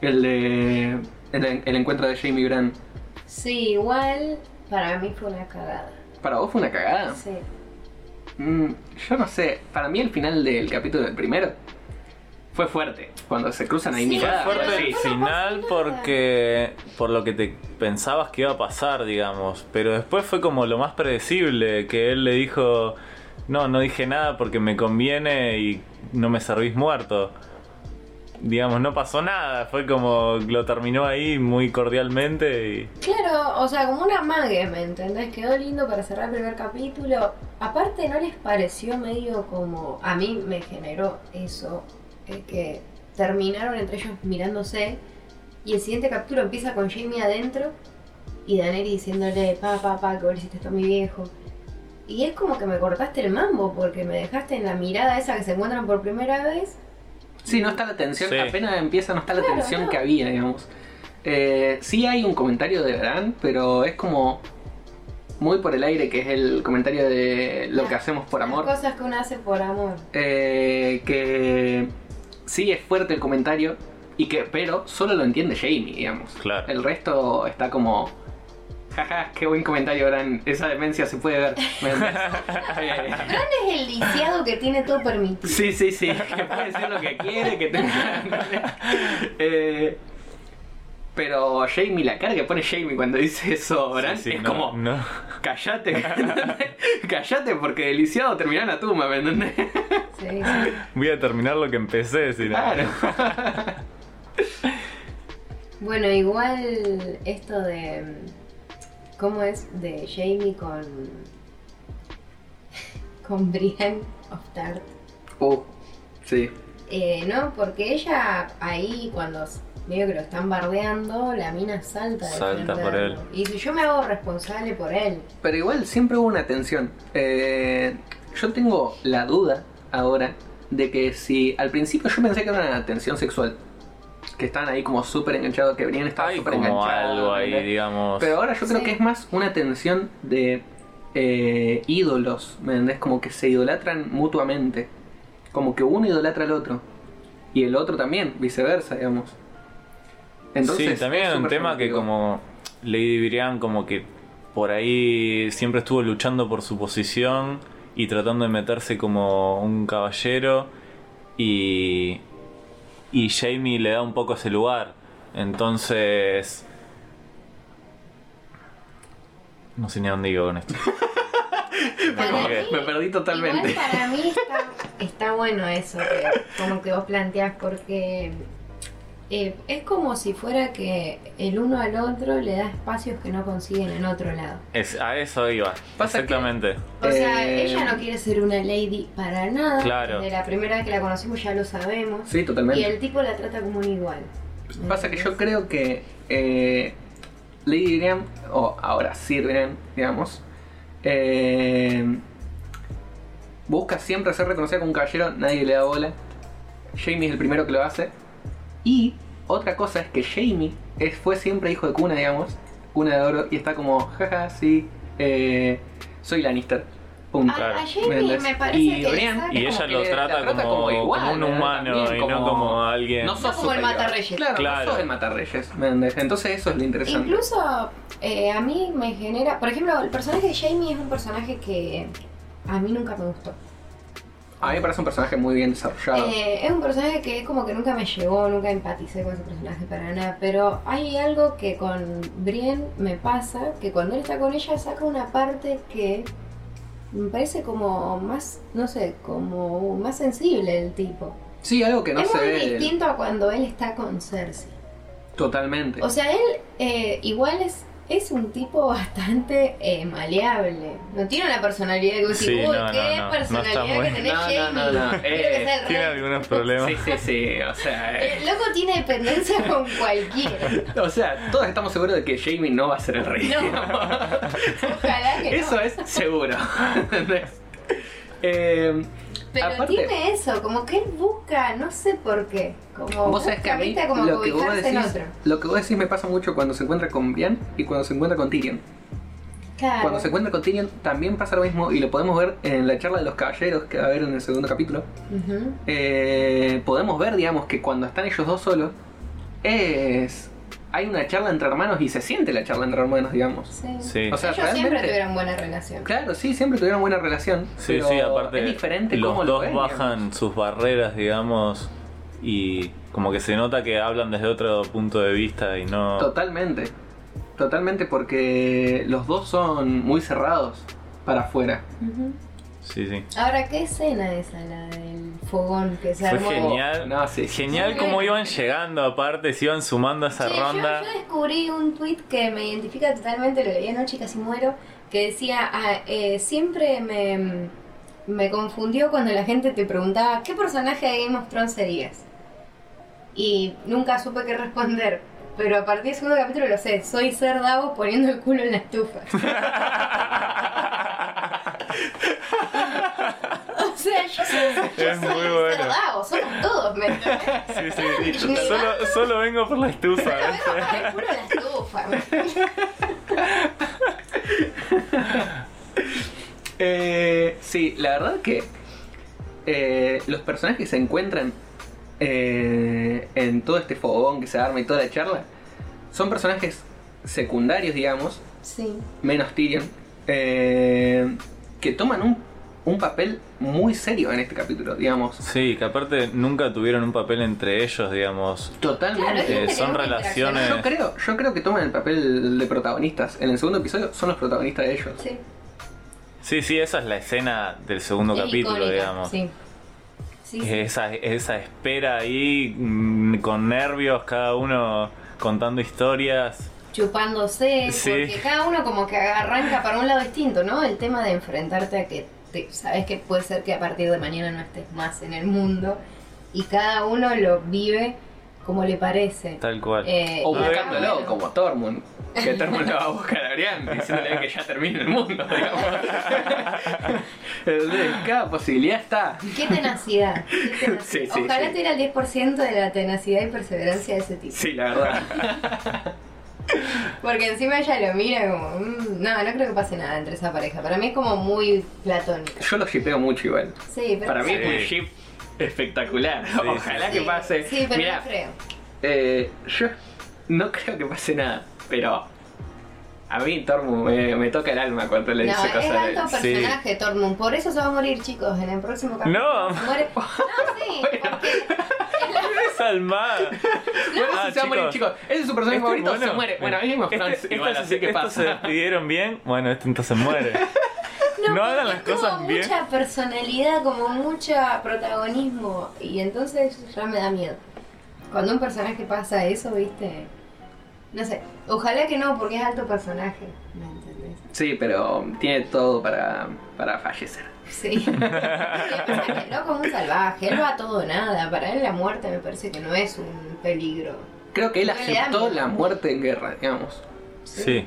[SPEAKER 1] el de el, el encuentro de Jamie Brand.
[SPEAKER 2] Sí, igual para mí fue una cagada.
[SPEAKER 1] ¿Para vos fue una cagada?
[SPEAKER 2] Sí.
[SPEAKER 1] Mm, yo no sé, para mí el final del capítulo del primero fue fuerte. Cuando se cruzan ahí
[SPEAKER 2] Sí,
[SPEAKER 1] miradas.
[SPEAKER 3] Fue fuerte el final porque por lo que te pensabas que iba a pasar, digamos. Pero después fue como lo más predecible, que él le dijo, no, no dije nada porque me conviene y no me servís muerto. Digamos, no pasó nada, fue como lo terminó ahí muy cordialmente y...
[SPEAKER 2] Claro, o sea, como una mague, ¿me entendés? Quedó lindo para cerrar el primer capítulo. Aparte, ¿no les pareció medio como... A mí me generó eso, eh, que terminaron entre ellos mirándose y el siguiente capítulo empieza con Jamie adentro y Daneri diciéndole, pa, pa, pa, que hiciste esto a mi viejo. Y es como que me cortaste el mambo porque me dejaste en la mirada esa que se encuentran por primera vez.
[SPEAKER 1] Sí, no está la tensión,
[SPEAKER 3] Sí.
[SPEAKER 1] apenas empieza, no está la
[SPEAKER 2] Claro,
[SPEAKER 1] tensión
[SPEAKER 2] no.
[SPEAKER 1] que había, digamos. Eh, sí hay un comentario de Gran, pero es como muy por el aire, que es el comentario de lo que hacemos por
[SPEAKER 2] las
[SPEAKER 1] amor.
[SPEAKER 2] cosas que uno hace por amor.
[SPEAKER 1] Eh, que sí es fuerte el comentario, y que, pero solo lo entiende Jamie, digamos.
[SPEAKER 3] Claro.
[SPEAKER 1] El resto está como. Jaja, qué buen comentario, Gran. Esa demencia se puede ver. ¿Me entendés? Eh,
[SPEAKER 2] Gran es el lisiado que tiene todo permitido.
[SPEAKER 1] Sí, sí, sí, que puede decir lo que quiere, que tenga... Eh, pero Jamie, la cara que pone Jamie cuando dice eso, Bran,
[SPEAKER 3] Sí, sí,
[SPEAKER 1] es
[SPEAKER 3] no,
[SPEAKER 1] como,
[SPEAKER 3] no.
[SPEAKER 1] callate, callate porque deliciado terminó en la tumba, ¿me entendés?
[SPEAKER 2] Sí, sí.
[SPEAKER 3] Voy a terminar lo que empecé, si no.
[SPEAKER 1] Claro.
[SPEAKER 2] Bueno, igual esto de. ¿Cómo es? De Jamie con. con Brienne of Tart.
[SPEAKER 1] Uh, sí.
[SPEAKER 2] Eh, ¿No? Porque ella ahí, cuando medio que lo están bardeando, la mina salta. a
[SPEAKER 3] Salta por
[SPEAKER 2] defenderlo. Y si yo me hago responsable por él.
[SPEAKER 1] Pero igual siempre hubo una tensión. Eh, yo tengo la duda ahora de que si al principio yo pensé que era una tensión sexual. Que estaban ahí como súper enganchados, que Brienne estaba súper
[SPEAKER 3] digamos.
[SPEAKER 1] Pero ahora yo creo
[SPEAKER 2] Sí.
[SPEAKER 1] que es más una tensión de eh, ídolos, ¿me entendés? Como que se idolatran mutuamente. Como que uno idolatra al otro. Y el otro también, viceversa, digamos. Entonces,
[SPEAKER 3] sí, también
[SPEAKER 1] es
[SPEAKER 3] un tema que como Lady Brian como que por ahí siempre estuvo luchando por su posición y tratando de meterse como un caballero y y Jamie le da un poco ese lugar. Entonces no sé ni a dónde iba con esto.
[SPEAKER 2] Para mí-
[SPEAKER 1] Me perdí totalmente.
[SPEAKER 2] Igual para mí está, está bueno eso, que, como que vos planteás, porque eh, es como si fuera que el uno al otro le da espacios que no consiguen en otro lado.
[SPEAKER 3] Es, a eso iba.
[SPEAKER 1] Pasa que-
[SPEAKER 3] Exactamente.
[SPEAKER 2] O sea,
[SPEAKER 1] Eh,
[SPEAKER 2] ella no quiere ser una lady para nada.
[SPEAKER 3] Claro.
[SPEAKER 2] Desde la primera vez que la conocimos ya lo sabemos.
[SPEAKER 1] Sí,
[SPEAKER 2] Y
[SPEAKER 1] totalmente.
[SPEAKER 2] el tipo la trata como un igual.
[SPEAKER 1] Pasa que yo creo que eh, Lady Brienne, o ahora Sir Brienne, digamos, eh, busca siempre ser reconocida como un caballero, nadie le da bola. Jamie es el primero que lo hace. Y otra cosa es que Jamie es, fue siempre hijo de cuna, digamos, cuna de oro, y está como, jaja, sí, eh, soy Lannister. Punto.
[SPEAKER 2] A,
[SPEAKER 3] Claro.
[SPEAKER 2] a Jamie me parece
[SPEAKER 1] Y
[SPEAKER 2] que
[SPEAKER 1] Brienne-
[SPEAKER 2] saca
[SPEAKER 3] Y
[SPEAKER 1] como
[SPEAKER 3] ella
[SPEAKER 1] que
[SPEAKER 3] lo trata,
[SPEAKER 1] trata
[SPEAKER 3] como,
[SPEAKER 1] como igual,
[SPEAKER 3] como un
[SPEAKER 1] ¿no?
[SPEAKER 3] humano
[SPEAKER 1] También
[SPEAKER 3] y no
[SPEAKER 1] como-
[SPEAKER 3] alguien.
[SPEAKER 1] No sos
[SPEAKER 2] No como el matarreyes.
[SPEAKER 1] Claro,
[SPEAKER 3] Claro.
[SPEAKER 1] no sos el matarreyes. Entonces eso es lo interesante.
[SPEAKER 2] Incluso eh, a mí me genera. Por ejemplo, el personaje de Jamie es un personaje que a mí nunca me gustó.
[SPEAKER 1] A mí me parece un personaje muy bien desarrollado.
[SPEAKER 2] Eh, es un personaje que como que nunca me llegó, nunca empaticé con ese personaje para nada. Pero hay algo que con Brienne me pasa, que cuando él está con ella saca una parte que me parece como más, no sé, como más sensible el tipo.
[SPEAKER 1] sí, algo que no
[SPEAKER 2] es
[SPEAKER 1] se
[SPEAKER 2] muy
[SPEAKER 1] ve.
[SPEAKER 2] distinto a cuando él está con Cersei.
[SPEAKER 1] Totalmente.
[SPEAKER 2] O sea, él eh, igual es, es un tipo bastante eh, maleable. No tiene una personalidad que vos
[SPEAKER 3] Sí,
[SPEAKER 2] decís, uy,
[SPEAKER 3] no,
[SPEAKER 2] qué
[SPEAKER 3] no, no.
[SPEAKER 2] personalidad que
[SPEAKER 3] muy-
[SPEAKER 2] tenés, Jamie.
[SPEAKER 1] no, Eh,
[SPEAKER 2] que sea el
[SPEAKER 3] Tiene
[SPEAKER 2] rey.
[SPEAKER 3] algunos problemas.
[SPEAKER 1] Sí, sí, sí. O sea, eh,
[SPEAKER 2] El loco tiene dependencia con cualquiera.
[SPEAKER 1] o sea, todos estamos seguros de que Jamie no va a ser el rey.
[SPEAKER 2] Ojalá que
[SPEAKER 1] Eso
[SPEAKER 2] no.
[SPEAKER 1] es seguro. ¿entendés? Eh,
[SPEAKER 2] Pero
[SPEAKER 1] aparte-
[SPEAKER 2] tiene eso, como que él busca, no sé por qué. Como
[SPEAKER 1] Vos sabés que a mí
[SPEAKER 2] como
[SPEAKER 1] lo que, vos decís, lo que vos decís me pasa mucho cuando se encuentra con Brian y cuando se encuentra con Tyrion.
[SPEAKER 2] Claro.
[SPEAKER 1] Cuando se encuentra con Tyrion también pasa lo mismo y lo podemos ver en la charla de los caballeros que va a haber en el segundo capítulo. Eh, podemos ver, digamos, que cuando están ellos dos solos es... Hay una charla entre hermanos y se siente la charla entre hermanos, digamos.
[SPEAKER 2] Sí.
[SPEAKER 3] Sí.
[SPEAKER 1] O sea,
[SPEAKER 2] Ellos siempre
[SPEAKER 1] realmente-
[SPEAKER 2] tuvieron buena relación.
[SPEAKER 1] Claro, sí, siempre tuvieron buena relación.
[SPEAKER 3] Sí,
[SPEAKER 1] pero
[SPEAKER 3] sí, aparte
[SPEAKER 1] es diferente
[SPEAKER 3] los
[SPEAKER 1] cómo lo
[SPEAKER 3] dos
[SPEAKER 1] ven,
[SPEAKER 3] bajan
[SPEAKER 1] digamos.
[SPEAKER 3] sus barreras, digamos, y como que se nota que hablan desde otro punto de vista y no...
[SPEAKER 1] Totalmente. Totalmente porque los dos son muy cerrados para afuera.
[SPEAKER 2] Ujú.
[SPEAKER 3] Sí, sí.
[SPEAKER 2] Ahora, ¿qué escena esa, la del fogón que se
[SPEAKER 3] Fue
[SPEAKER 2] armó?
[SPEAKER 3] genial.
[SPEAKER 1] No, sí.
[SPEAKER 3] Genial cómo
[SPEAKER 2] bueno.
[SPEAKER 3] iban llegando, aparte, se iban sumando a esa
[SPEAKER 2] Sí,
[SPEAKER 3] ronda.
[SPEAKER 2] Yo, descubrí un tweet que me identifica totalmente, lo leí anoche y casi muero, que decía, ah, eh, siempre me, me confundió cuando la gente te preguntaba, ¿qué personaje de Game of Thrones serías? Y nunca supe qué responder, pero a partir del segundo capítulo lo sé, soy Ser Davos poniendo el culo en la estufa. o sea, yo soy, yo
[SPEAKER 3] Es
[SPEAKER 2] soy
[SPEAKER 3] muy bueno.
[SPEAKER 2] Somos todos, ¿me entendés?
[SPEAKER 3] Sí, sí, sí.
[SPEAKER 2] Ni
[SPEAKER 3] Solo, solo vengo por la estufa.
[SPEAKER 2] Vengo el en la estufa.
[SPEAKER 1] Eh, sí, la verdad que eh, los personajes que se encuentran eh, en todo este fogón que se arma y toda la charla son personajes secundarios, digamos,
[SPEAKER 2] Sí.
[SPEAKER 1] menos Tyrion, eh, que toman un, un papel muy serio en este capítulo, digamos.
[SPEAKER 3] Sí, que aparte nunca tuvieron un papel entre ellos, digamos.
[SPEAKER 1] Totalmente.
[SPEAKER 2] Claro,
[SPEAKER 3] Eh, son relaciones-
[SPEAKER 1] Yo creo, yo creo que toman el papel de protagonistas. En el segundo episodio son los protagonistas de ellos.
[SPEAKER 2] Sí.
[SPEAKER 3] Sí, sí, esa es la escena del segundo
[SPEAKER 2] Es
[SPEAKER 3] capítulo,
[SPEAKER 2] icónica,
[SPEAKER 3] digamos.
[SPEAKER 2] Sí. Sí, sí.
[SPEAKER 3] Esa, esa espera ahí, mm, con nervios, cada uno contando historias.
[SPEAKER 2] Chupándose,
[SPEAKER 3] Sí.
[SPEAKER 2] porque cada uno como que arranca para un lado distinto, ¿no? El tema de enfrentarte a que te- sabes que puede ser que a partir de mañana no estés más en el mundo y cada uno lo vive como le parece.
[SPEAKER 3] Tal cual.
[SPEAKER 2] Eh,
[SPEAKER 1] O buscándolo,
[SPEAKER 2] bueno.
[SPEAKER 1] como Tormund. Que Tormund lo va a buscar a Brian diciéndole que ya termine el mundo, digamos. Entonces, Cada posibilidad está.
[SPEAKER 2] Qué tenacidad. qué tenacidad.
[SPEAKER 1] Sí, sí,
[SPEAKER 2] Ojalá
[SPEAKER 1] sí.
[SPEAKER 2] tuviera el 10% de la tenacidad y perseverancia de ese tipo.
[SPEAKER 1] Sí, la verdad.
[SPEAKER 2] Porque encima ella lo mira como, "Mm, no, no creo que pase nada entre esa pareja. Para mí es como muy platónico.
[SPEAKER 1] Yo lo shipeo mucho igual.
[SPEAKER 2] Sí, pero
[SPEAKER 1] Para mí es
[SPEAKER 3] Sí.
[SPEAKER 1] un ship espectacular.
[SPEAKER 3] Sí,
[SPEAKER 1] Ojalá
[SPEAKER 2] Sí,
[SPEAKER 1] que pase.
[SPEAKER 2] Sí, pero
[SPEAKER 1] Mirá,
[SPEAKER 2] no creo.
[SPEAKER 1] eh, yo no creo que pase nada, pero a mí Tormund me, me toca el alma cuando le
[SPEAKER 2] No,
[SPEAKER 1] dice
[SPEAKER 2] es
[SPEAKER 1] cosas.
[SPEAKER 2] alto
[SPEAKER 3] Sí.
[SPEAKER 2] personaje, Tormund. Por eso se va a morir, chicos, en el próximo capítulo.
[SPEAKER 3] No.
[SPEAKER 2] Muere. No, sí, porque.
[SPEAKER 3] Almada.
[SPEAKER 1] Bueno,
[SPEAKER 3] Ah,
[SPEAKER 1] ese se va a morir, chicos. Ese es su personaje
[SPEAKER 3] Este,
[SPEAKER 1] favorito,
[SPEAKER 3] bueno,
[SPEAKER 1] se muere. Bueno, a mí Thrones
[SPEAKER 3] este-
[SPEAKER 1] igual,
[SPEAKER 3] estos-
[SPEAKER 1] así que pasa.
[SPEAKER 3] se despidieron bien. Bueno, este entonces muere. No,
[SPEAKER 2] porque
[SPEAKER 3] hagan las
[SPEAKER 2] tuvo
[SPEAKER 3] cosas bien.
[SPEAKER 2] mucha personalidad, como mucha protagonismo. Y entonces ya me da miedo. Cuando un personaje pasa eso, viste. No sé. Ojalá que no, porque es alto personaje. ¿Me entendés?
[SPEAKER 1] Sí, pero tiene todo para, para fallecer.
[SPEAKER 2] Sí. El loco es un salvaje. Él va a todo o nada. Para él la muerte me parece que no es un peligro.
[SPEAKER 1] Creo que él
[SPEAKER 2] No
[SPEAKER 1] aceptó la muerte en guerra, digamos.
[SPEAKER 3] Sí.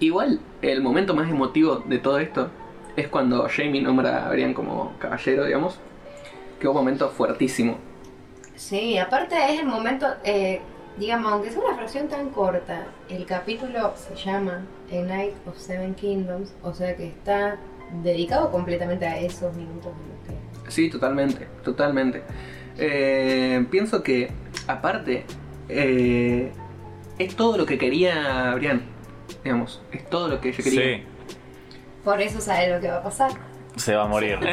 [SPEAKER 1] Igual, el momento más emotivo de todo esto es cuando Jamie nombra a Brian como caballero, digamos. Que un momento fuertísimo.
[SPEAKER 2] Sí, aparte es el momento, eh, digamos, aunque sea una fracción tan corta, el capítulo se llama A Night of Seven Kingdoms, o sea que está dedicado completamente a esos minutos en los que...
[SPEAKER 1] Sí, totalmente, totalmente. Eh, pienso que, aparte, eh, es todo lo que quería Brian. Digamos, es todo lo que ella quería.
[SPEAKER 3] Sí.
[SPEAKER 2] Por eso sabe lo que va a pasar.
[SPEAKER 3] Se va a morir.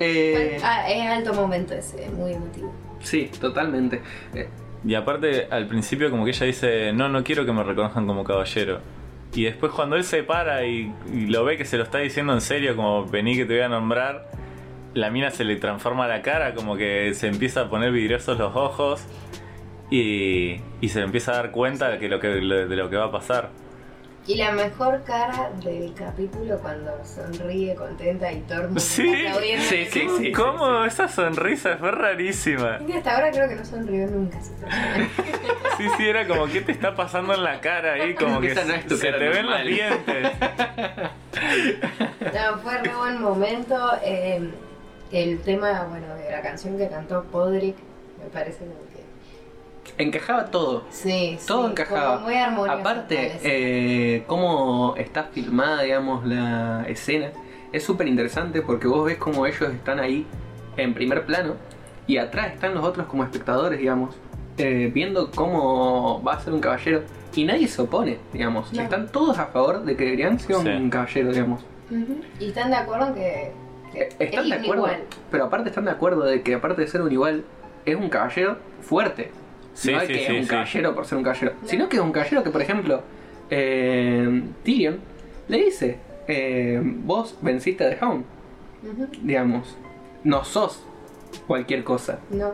[SPEAKER 1] Eh,
[SPEAKER 2] Ah, es alto momento ese, es muy emotivo.
[SPEAKER 1] sí, totalmente.
[SPEAKER 3] Y aparte, al principio como que ella dice, no, no quiero que me reconozcan como caballero. Y después cuando él se para y, lo ve que se lo está diciendo en serio, como vení que te voy a nombrar, la mina se le transforma la cara, como que se empieza a poner vidriosos los ojos y, y se empieza a dar cuenta de, lo que, de lo que va a pasar.
[SPEAKER 2] Y la mejor cara del capítulo cuando sonríe contenta y mundo
[SPEAKER 3] Sí,
[SPEAKER 1] sí, sí, sí.
[SPEAKER 3] ¿Cómo? Esa sonrisa fue rarísima.
[SPEAKER 2] Y hasta ahora creo que no sonrió nunca.
[SPEAKER 3] Sí, sí, era como, ¿qué te está pasando en la cara ahí? Como que
[SPEAKER 1] Esa no es tu
[SPEAKER 3] se
[SPEAKER 1] cara
[SPEAKER 3] te ven los dientes.
[SPEAKER 2] No, fue re buen momento. eh, el tema, bueno, de la canción que cantó Podrick, me parece que.
[SPEAKER 1] Encajaba todo.
[SPEAKER 2] Sí,
[SPEAKER 1] Todo
[SPEAKER 2] sí,
[SPEAKER 1] encajaba.
[SPEAKER 2] como muy armonioso,
[SPEAKER 1] Aparte, eh, cómo está filmada, digamos, la escena, es súper interesante porque vos ves cómo ellos están ahí en primer plano y atrás están los otros como espectadores, digamos, eh, viendo cómo va a ser un caballero y nadie se opone, digamos.
[SPEAKER 2] No.
[SPEAKER 1] Están todos a favor de que deberían ser
[SPEAKER 3] Sí.
[SPEAKER 1] un caballero, digamos.
[SPEAKER 2] Y están de acuerdo en que. que
[SPEAKER 1] Eh, Están
[SPEAKER 2] es
[SPEAKER 1] de acuerdo,
[SPEAKER 2] igual.
[SPEAKER 1] pero aparte están de acuerdo de que aparte de ser un igual, es un caballero fuerte.
[SPEAKER 3] Sí,
[SPEAKER 1] no es
[SPEAKER 3] sí,
[SPEAKER 1] que
[SPEAKER 3] sí,
[SPEAKER 1] es un
[SPEAKER 3] sí.
[SPEAKER 1] caballero por ser un caballero,
[SPEAKER 2] No.
[SPEAKER 1] sino que es un caballero que, por ejemplo, eh, Tyrion le dice, eh, vos venciste a The Hound, digamos, no sos cualquier cosa.
[SPEAKER 2] No.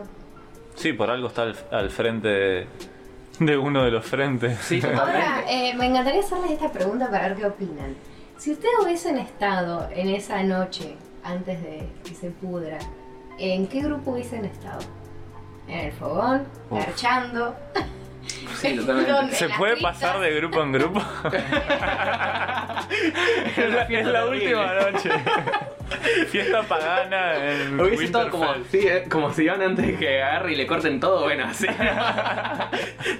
[SPEAKER 3] Sí, por algo está al, al frente de, de uno de los frentes.
[SPEAKER 1] Sí,
[SPEAKER 2] Ahora, eh, me encantaría hacerles esta pregunta para ver qué opinan. Si ustedes hubiesen estado en esa noche, antes de que se pudra, ¿en qué grupo hubiesen estado? ¿En el fogón?
[SPEAKER 3] Uf.
[SPEAKER 2] ¿Garchando?
[SPEAKER 1] Sí, totalmente.
[SPEAKER 3] ¿Se
[SPEAKER 2] ¿En las
[SPEAKER 3] puede pasar de grupo en grupo? es la, es la última noche. Fiesta pagana en
[SPEAKER 1] Hubiese estado como, sí, eh, como si van antes de que agarre y le corten todo, bueno, así.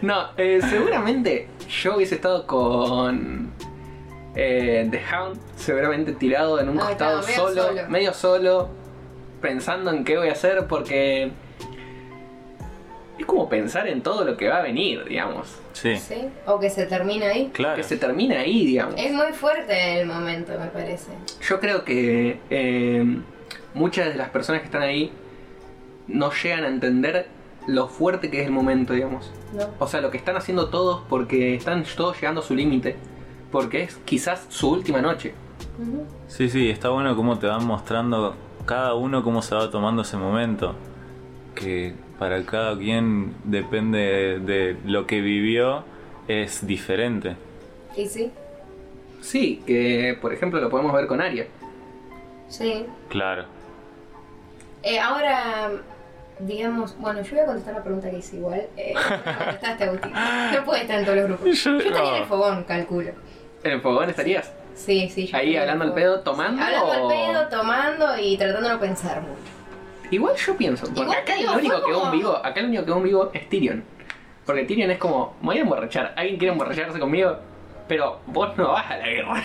[SPEAKER 1] no, eh, seguramente yo hubiese estado con eh, The Hound, seguramente tirado en un
[SPEAKER 2] Ah,
[SPEAKER 1] costado
[SPEAKER 2] claro, medio
[SPEAKER 1] solo,
[SPEAKER 2] solo.
[SPEAKER 1] medio solo, pensando en qué voy a hacer, porque es como pensar en todo lo que va a venir, digamos.
[SPEAKER 3] Sí,
[SPEAKER 2] ¿Sí? ¿O que se termina ahí?
[SPEAKER 3] claro.
[SPEAKER 1] Que se termine ahí, digamos.
[SPEAKER 2] Es muy fuerte el momento, me parece.
[SPEAKER 1] Yo creo que eh, muchas de las personas que están ahí no llegan a entender lo fuerte que es el momento, digamos.
[SPEAKER 2] ¿no?
[SPEAKER 1] O sea, lo que están haciendo todos porque están todos llegando a su límite. Porque es quizás su última noche.
[SPEAKER 3] Sí, sí, está bueno cómo te van mostrando cada uno cómo se va tomando ese momento. Que para cada quien depende de lo que vivió, es diferente.
[SPEAKER 2] Y sí,
[SPEAKER 1] Sí, que por ejemplo lo podemos ver con Aria.
[SPEAKER 2] sí.
[SPEAKER 3] Claro.
[SPEAKER 2] Eh, ahora, digamos, bueno, yo voy a contestar la pregunta que hice igual. Eh, contestaste, Agustín. No puede estar en todos los grupos.
[SPEAKER 3] Yo-
[SPEAKER 2] Yo estaría en el fogón, calculo.
[SPEAKER 1] ¿En el fogón estarías?
[SPEAKER 2] Sí, sí. yo
[SPEAKER 1] Ahí hablando al pedo, tomando.
[SPEAKER 2] Hablando al pedo, tomando y tratando de no pensar mucho.
[SPEAKER 1] Igual yo pienso, porque
[SPEAKER 2] Igual
[SPEAKER 1] acá
[SPEAKER 2] te
[SPEAKER 1] el
[SPEAKER 2] digo,
[SPEAKER 1] único que
[SPEAKER 2] como-
[SPEAKER 1] vivo, acá el único que vivo es Tyrion. Porque Tyrion es como, me voy a emborrachar, alguien quiere emborracharse conmigo, pero vos no vas a la guerra.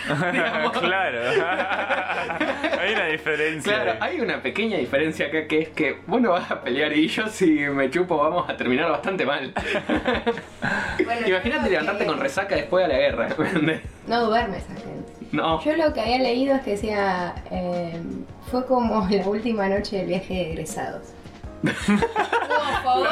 [SPEAKER 3] claro. Hay una diferencia.
[SPEAKER 1] Claro,
[SPEAKER 3] ahí.
[SPEAKER 1] hay una pequeña diferencia acá que es que vos no vas a pelear y yo si me chupo vamos a terminar bastante mal.
[SPEAKER 2] Bueno,
[SPEAKER 1] Imagínate levantarte
[SPEAKER 2] que
[SPEAKER 1] con resaca después de la guerra.
[SPEAKER 2] No duerme esa gente.
[SPEAKER 1] No.
[SPEAKER 2] Yo lo que había leído es que decía, eh, fue como la última noche del viaje de egresados. Hubo fogón,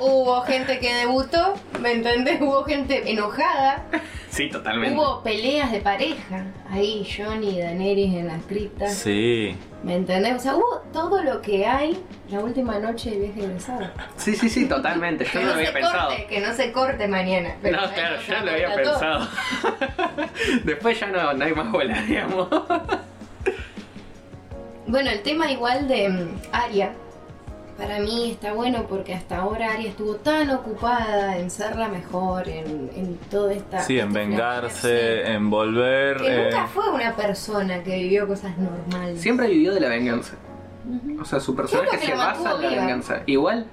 [SPEAKER 2] hubo gente que debutó, ¿me entendés? Hubo gente enojada,
[SPEAKER 1] Sí, totalmente.
[SPEAKER 2] hubo peleas de pareja. Ahí Johnny y Daenerys en las criptas,
[SPEAKER 3] Sí.
[SPEAKER 2] ¿me entendés? O sea, hubo todo lo que hay la última noche del viaje de egresados.
[SPEAKER 1] Sí, sí, sí, totalmente. Yo no lo había
[SPEAKER 2] se
[SPEAKER 1] pensado.
[SPEAKER 2] corte, que no se corte mañana. pero
[SPEAKER 1] No, claro, yo lo había pensado. Después ya no, no hay más bola, digamos.
[SPEAKER 2] Bueno, el tema igual de mm, Aria, para mí está bueno porque hasta ahora Aria estuvo tan ocupada en ser la mejor, en, en toda esta...
[SPEAKER 3] Sí, en vengarse, en volver.
[SPEAKER 2] Que
[SPEAKER 3] eh,
[SPEAKER 2] nunca fue una persona que vivió cosas normales.
[SPEAKER 1] Siempre vivió de la venganza. O sea, su personaje se basa en la
[SPEAKER 2] viva.
[SPEAKER 1] venganza. Igual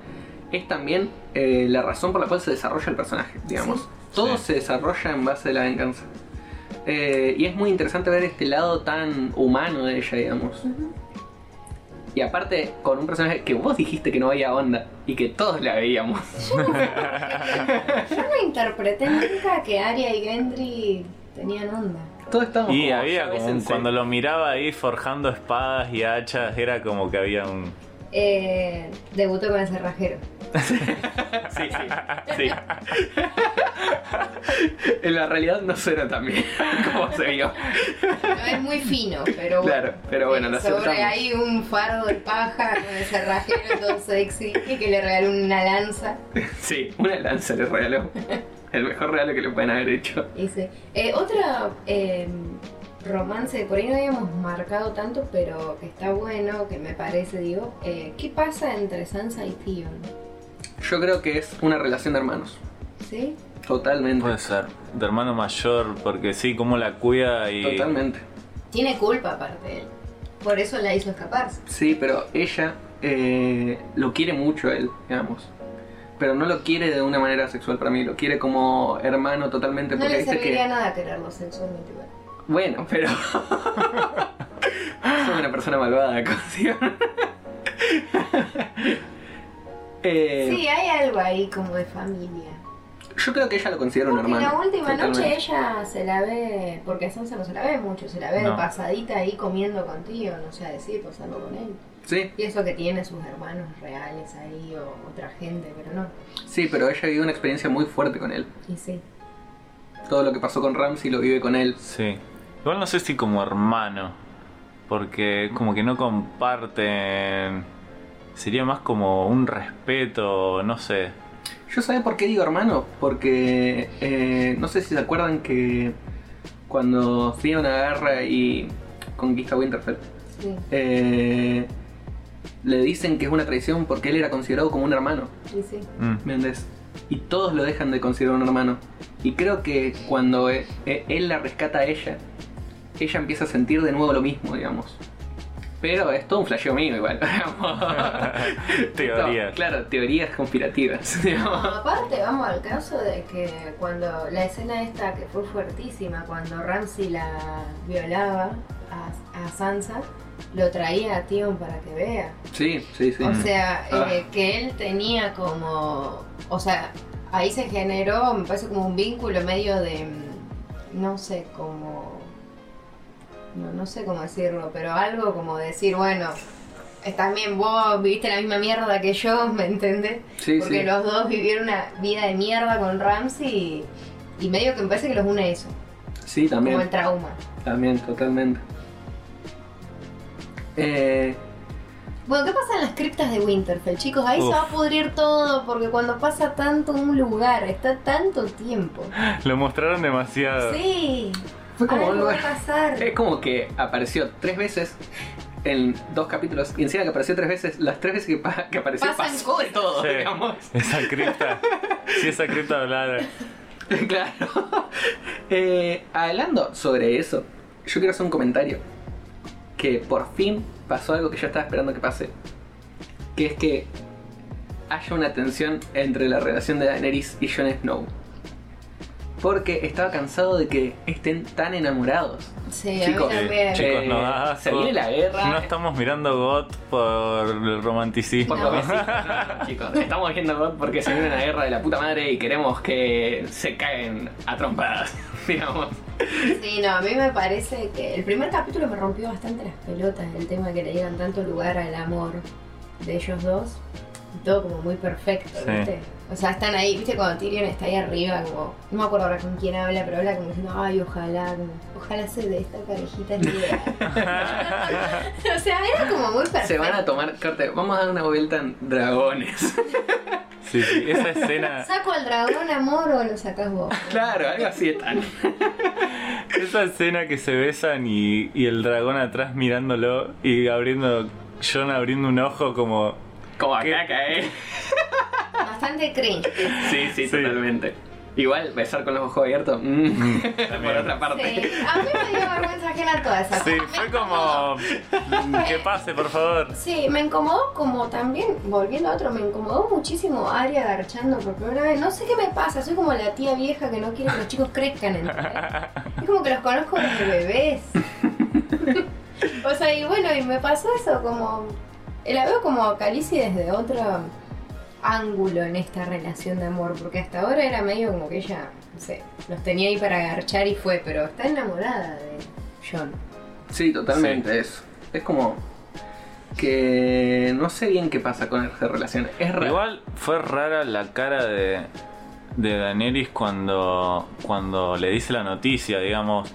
[SPEAKER 1] es también eh, la razón por la cual se desarrolla el personaje, digamos.
[SPEAKER 2] Sí.
[SPEAKER 1] Todo
[SPEAKER 3] Sí.
[SPEAKER 1] se desarrolla en base a la venganza. Eh, y es muy interesante ver este lado tan humano de ella, digamos. Y aparte, con un personaje que vos dijiste que no había onda y que todos la veíamos.
[SPEAKER 2] Yo no interpreté nunca que Aria y Gendry tenían onda.
[SPEAKER 1] Todos estábamos
[SPEAKER 3] Y
[SPEAKER 1] como,
[SPEAKER 3] había como un- cuando lo miraba ahí forjando espadas y hachas, era como que había un,
[SPEAKER 2] eh, debutó con el cerrajero.
[SPEAKER 1] Sí, sí, sí. en la realidad no suena tan bien como se vio.
[SPEAKER 2] No es muy fino, pero bueno.
[SPEAKER 1] Claro, pero bueno, lo
[SPEAKER 2] Sobre
[SPEAKER 1] aceptamos.
[SPEAKER 2] ahí un fardo de paja con el cerrajero todo sexy y que le regaló una lanza.
[SPEAKER 1] Sí, una lanza le regaló. El mejor regalo que le pueden haber hecho.
[SPEAKER 2] Y sí. Eh, otra eh, romance, por ahí no habíamos marcado tanto, pero que está bueno, que me parece, digo. eh, ¿Qué pasa entre Sansa y Theon?
[SPEAKER 1] Yo creo que es una relación de hermanos.
[SPEAKER 2] ¿Sí?
[SPEAKER 1] Totalmente.
[SPEAKER 3] Puede ser. De hermano mayor, porque sí, cómo la cuida y.
[SPEAKER 1] Totalmente.
[SPEAKER 2] Tiene culpa aparte él. Por eso la hizo escaparse.
[SPEAKER 1] Sí, pero ella eh, lo quiere mucho a él, digamos. Pero no lo quiere de una manera sexual para mí, lo quiere como hermano totalmente.
[SPEAKER 2] No
[SPEAKER 1] Porque
[SPEAKER 2] le serviría
[SPEAKER 1] que.
[SPEAKER 2] nada quererlo sexualmente igual.
[SPEAKER 1] Bueno, pero. Soy una persona malvada, consigo. eh,
[SPEAKER 2] Sí, hay algo ahí como de familia.
[SPEAKER 1] Yo creo que ella lo considera un
[SPEAKER 2] Porque
[SPEAKER 1] hermano.
[SPEAKER 2] la última
[SPEAKER 1] totalmente.
[SPEAKER 2] noche ella se la ve, porque a Sansa no se la ve mucho, se la ve
[SPEAKER 3] No.
[SPEAKER 2] pasadita ahí comiendo con tío, no sé decir, pasando con él.
[SPEAKER 1] Sí,
[SPEAKER 2] Pienso que tiene sus hermanos reales ahí o otra gente, pero no.
[SPEAKER 1] sí, pero ella vivió una experiencia muy fuerte con él.
[SPEAKER 2] Y sí.
[SPEAKER 1] Todo lo que pasó con Ramsey lo vive con él.
[SPEAKER 3] Sí. Igual no sé si como hermano. Porque como que no comparten. Sería más como un respeto, no sé.
[SPEAKER 1] Yo sabía por qué digo hermano, porque eh, no sé si se acuerdan que cuando Theon agarra y conquista Winterfell,
[SPEAKER 2] Sí,
[SPEAKER 1] eh, le dicen que es una traición porque él era considerado como un hermano,
[SPEAKER 2] sí.
[SPEAKER 3] Mm.
[SPEAKER 1] ¿me entendés? Y todos lo dejan de considerar un hermano. Y creo que cuando eh, eh, él la rescata a ella, ella empieza a sentir de nuevo lo mismo, digamos. Pero es todo un flasheo mío igual. digamos.
[SPEAKER 3] Teorías.
[SPEAKER 1] Esto, claro, teorías conspirativas. digamos.
[SPEAKER 2] Aparte, vamos al caso de que cuando la escena esta que fue fuertísima, cuando Ramsey la violaba a, a Sansa, lo traía a Tion para que vea.
[SPEAKER 1] Sí, sí, sí.
[SPEAKER 2] O sea,
[SPEAKER 1] Ah.
[SPEAKER 2] eh, que él tenía como. O sea, ahí se generó, me parece como un vínculo medio de. mm, No sé cómo. No, no sé cómo decirlo, pero algo como decir, bueno. También vos viviste la misma mierda que yo, ¿me entendés?
[SPEAKER 1] Sí,
[SPEAKER 2] Porque
[SPEAKER 1] sí.
[SPEAKER 2] los dos vivieron una vida de mierda con Ramsey y, y medio que me parece que los une eso,
[SPEAKER 1] Sí,
[SPEAKER 2] como el
[SPEAKER 1] también.
[SPEAKER 2] trauma.
[SPEAKER 1] También, totalmente. Eh,
[SPEAKER 2] Bueno, ¿qué pasa en las criptas de Winterfell, chicos? Ahí se va a pudrir todo porque cuando pasa tanto un lugar, está tanto tiempo.
[SPEAKER 3] Lo mostraron demasiado.
[SPEAKER 2] Sí.
[SPEAKER 1] Fue como
[SPEAKER 2] algo
[SPEAKER 1] un
[SPEAKER 2] va a
[SPEAKER 1] lugar-
[SPEAKER 2] pasar.
[SPEAKER 1] es como que apareció tres veces en dos capítulos. Y encima que apareció tres veces, las tres veces que, pa- que apareció
[SPEAKER 2] Pasan
[SPEAKER 1] pasó de todo,
[SPEAKER 3] Sí.
[SPEAKER 1] digamos.
[SPEAKER 3] Esa cripta. Si esa cripta hablara.
[SPEAKER 1] claro. Eh, hablando sobre eso, yo quiero hacer un comentario. Que por fin pasó algo que yo estaba esperando que pase. Que es que haya una tensión entre la relación de Daenerys y Jon Snow. Porque estaba cansado de que estén tan enamorados.
[SPEAKER 2] Sí,
[SPEAKER 1] Chicos,
[SPEAKER 2] a mí también.
[SPEAKER 1] che,
[SPEAKER 3] Chicos, no da
[SPEAKER 1] se viene la guerra.
[SPEAKER 3] No estamos mirando GOT por el romanticismo.
[SPEAKER 1] Por lo que sí. No, no, chicos, estamos viendo God porque se viene una guerra de la puta madre y queremos que se caen a trompadas, digamos.
[SPEAKER 2] Sí, no, a mí me parece que el primer capítulo me rompió bastante las pelotas el tema de que le dieran tanto lugar al amor de ellos dos. Y todo como muy perfecto,
[SPEAKER 3] Sí.
[SPEAKER 2] ¿viste? O sea, están ahí, ¿viste? Cuando Tyrion está ahí arriba, como. No me acuerdo ahora con quién habla, pero habla como diciendo, ay, ojalá, como, ojalá se dé esta parejita ideal. o sea, era como muy perfecto.
[SPEAKER 1] Se van a tomar, corte, vamos a dar una vuelta en dragones.
[SPEAKER 3] Sí, sí, esa escena.
[SPEAKER 2] ¿Saco al dragón amor o lo sacas vos?
[SPEAKER 1] claro, algo así están.
[SPEAKER 3] Esa escena que se besan y, y el dragón atrás mirándolo y abriendo. John abriendo un ojo como.
[SPEAKER 1] Como
[SPEAKER 3] ¿Qué?
[SPEAKER 1] acá, ¿eh?
[SPEAKER 2] Bastante cringe.
[SPEAKER 1] Sí, sí,
[SPEAKER 3] Sí.
[SPEAKER 1] totalmente. Igual, besar con los ojos abiertos, mm, por
[SPEAKER 3] también.
[SPEAKER 1] otra parte.
[SPEAKER 2] Sí, a mí me dio vergüenza ajena toda esa
[SPEAKER 3] Sí, fue como. Que pase, por favor.
[SPEAKER 2] Sí, me incomodó como también, volviendo a otro, me incomodó muchísimo Aria garchando por primera vez. No sé qué me pasa, soy como la tía vieja que no quiere que los chicos crezcan, ¿entendés? Es como que los conozco desde bebés. o sea, y bueno, y me pasó eso, como... La veo como a Khaleesi desde otro ángulo en esta relación de amor, porque hasta ahora era medio como que ella, no sé, los tenía ahí para garchar y fue, pero está enamorada de John.
[SPEAKER 1] Sí, totalmente, es. Es como. que no sé bien qué pasa con esa relación. Es raro.
[SPEAKER 3] Igual fue rara la cara de, de Daenerys cuando, cuando le dice la noticia, digamos.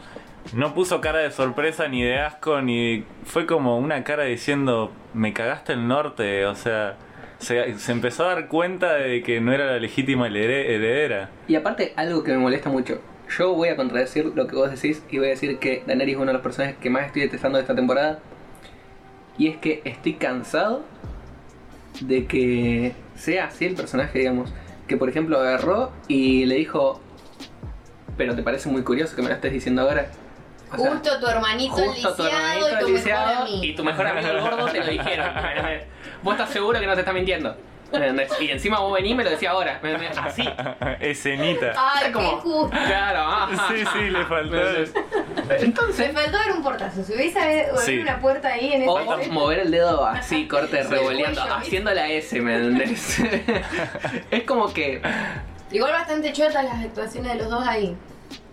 [SPEAKER 3] No puso cara de sorpresa ni de asco, ni. Fue como una cara diciendo: Me cagaste el norte. O sea, se, empezó a dar cuenta de que no era la legítima here- heredera.
[SPEAKER 1] Y aparte, algo que me molesta mucho. Yo voy a contradecir lo que vos decís y voy a decir que Daenerys es uno de los personajes que más estoy detestando de esta temporada. Y es que estoy cansado de que sea así el personaje, digamos. Que por ejemplo agarró y le dijo, pero te parece muy curioso que me lo estés diciendo ahora. O sea,
[SPEAKER 2] Justo tu hermanito
[SPEAKER 1] justo tu hermanito
[SPEAKER 2] y tu mejor
[SPEAKER 1] lisiado
[SPEAKER 2] amigo.
[SPEAKER 1] y tu mejor amigo el gordo te lo dijeron. Vos estás seguro que no te está mintiendo. Y encima vos venís y me lo decía ahora. Así.
[SPEAKER 3] Escenita.
[SPEAKER 2] Ay,
[SPEAKER 1] como-
[SPEAKER 2] qué justo.
[SPEAKER 1] Claro, ajá.
[SPEAKER 3] Sí, sí, le faltó.
[SPEAKER 2] Me
[SPEAKER 1] Entonces,
[SPEAKER 2] faltó ver un portazo. Si hubiese
[SPEAKER 3] Sí.
[SPEAKER 2] una puerta ahí en
[SPEAKER 1] o
[SPEAKER 2] ese
[SPEAKER 1] mover el dedo así, corte,
[SPEAKER 2] Sí,
[SPEAKER 1] revoleando, haciendo la S, ¿me entendés? es como que.
[SPEAKER 2] Igual bastante chotas las actuaciones de los dos ahí.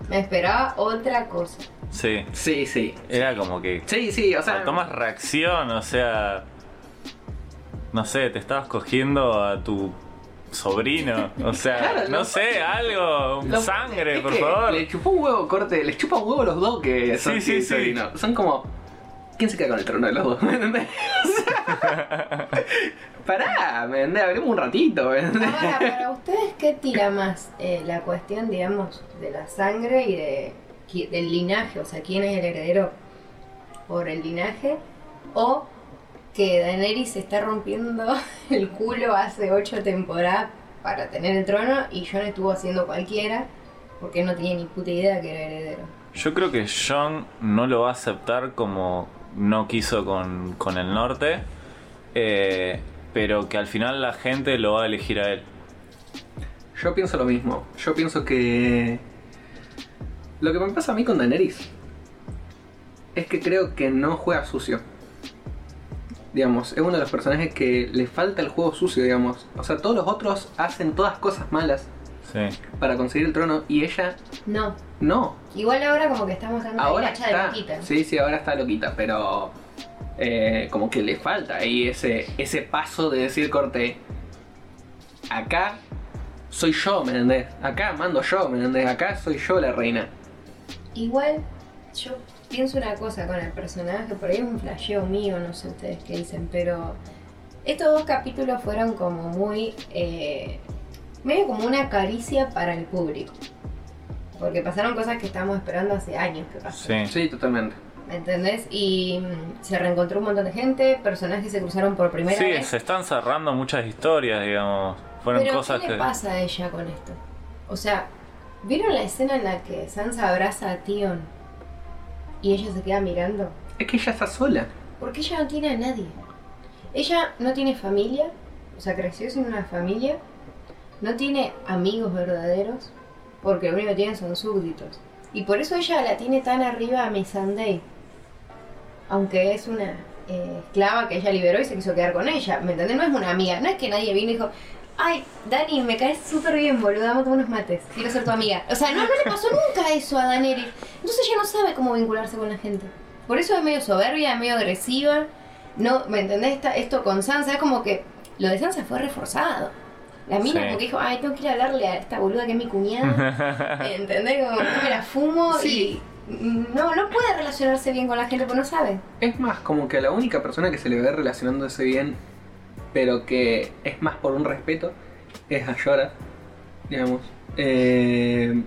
[SPEAKER 2] Me esperaba otra cosa.
[SPEAKER 3] Sí.
[SPEAKER 1] Sí, sí.
[SPEAKER 3] Era como que
[SPEAKER 1] Sí, sí, o sea.
[SPEAKER 3] más reacción, o sea. No sé, te estabas cogiendo a tu sobrino. O sea,
[SPEAKER 1] Claro,
[SPEAKER 3] no
[SPEAKER 1] lo-
[SPEAKER 3] sé, algo,
[SPEAKER 1] lo-
[SPEAKER 3] sangre,
[SPEAKER 1] es
[SPEAKER 3] por favor.
[SPEAKER 1] Le chupó un huevo, corte, les chupa un huevo los dos que son
[SPEAKER 3] Sí, sí,
[SPEAKER 1] sí. Son como. ¿Quién se queda con el trono de los dos? ¿Me entendés? Pará, ¿me entendés? Hablemos un ratito, ¿me entendés?
[SPEAKER 2] Ahora, para ustedes, ¿qué tira más? Eh, la cuestión, digamos, de la sangre y de, del linaje, o sea, quién es el heredero por el linaje, o que Daenerys se está rompiendo el culo hace ocho temporadas para tener el trono y Jon estuvo haciendo cualquiera porque no tenía ni puta idea que era heredero.
[SPEAKER 3] Yo creo que John no lo va a aceptar como no quiso con, con el norte, eh, pero que al final la gente lo va a elegir a él.
[SPEAKER 1] Yo pienso lo mismo. Yo pienso que. Lo que me pasa a mí con Daenerys es que creo que no juega sucio. Digamos, es uno de los personajes que le falta el juego sucio, digamos. O sea, todos los otros hacen todas cosas malas
[SPEAKER 3] Sí.
[SPEAKER 1] para conseguir el trono y ella
[SPEAKER 2] No,
[SPEAKER 1] no.
[SPEAKER 2] igual ahora como que estamos dando
[SPEAKER 1] Ahora
[SPEAKER 2] la hacha de
[SPEAKER 1] está.
[SPEAKER 2] loquita.
[SPEAKER 1] Sí, sí, ahora está loquita, pero eh, como que le falta ahí ese, ese paso de decir corte. Acá soy yo, ¿me entendés? Acá mando yo, ¿me entendés? Acá soy yo la reina.
[SPEAKER 2] Igual, yo pienso una cosa con el personaje, por ahí es un flasheo mío, no sé ustedes qué dicen, pero estos dos capítulos fueron como muy. eh, medio como una caricia para el público. Porque pasaron cosas que estábamos esperando hace años que pasaron.
[SPEAKER 3] Sí.
[SPEAKER 1] Sí, totalmente.
[SPEAKER 2] ¿Me entendés? Y mm, se reencontró un montón de gente, personajes se cruzaron por primera
[SPEAKER 3] Sí,
[SPEAKER 2] vez.
[SPEAKER 3] se están cerrando muchas historias, digamos. Fueron
[SPEAKER 2] Pero
[SPEAKER 3] cosas
[SPEAKER 2] ¿qué le
[SPEAKER 3] que.
[SPEAKER 2] pasa a ella con esto? O sea, ¿vieron la escena en la que Sansa abraza a Tion y ella se queda mirando?
[SPEAKER 1] Es que ella está sola.
[SPEAKER 2] Porque ella no tiene a nadie. Ella no tiene familia, o sea, creció sin una familia, no tiene amigos verdaderos, porque lo único que tiene son súbditos. Y por eso ella la tiene tan arriba a Missandei. Aunque es una eh, esclava que ella liberó y se quiso quedar con ella. ¿Me entendés? No es una amiga. No es que nadie vino y dijo, ay, Dani, me caes súper bien, boludo, vamos a tomar unos mates. Quiero ser tu amiga. O sea, no, no le pasó nunca eso a Daenerys. Entonces ella no sabe cómo vincularse con la gente. Por eso es medio soberbia, medio agresiva. No, ¿me entendés? Esta- esto con Sansa es como que lo de Sansa fue reforzado. La mina
[SPEAKER 3] Sí.
[SPEAKER 2] como que dijo, ay, tengo que ir a hablarle a esta boluda que es mi cuñada. ¿Entendés? Como no me la fumo
[SPEAKER 1] Sí.
[SPEAKER 2] y no, no puede relacionarse bien con la gente porque no sabe.
[SPEAKER 1] Es más, como que a la única persona que se le ve relacionándose bien, pero que es más por un respeto, es a Yora, digamos. Eh,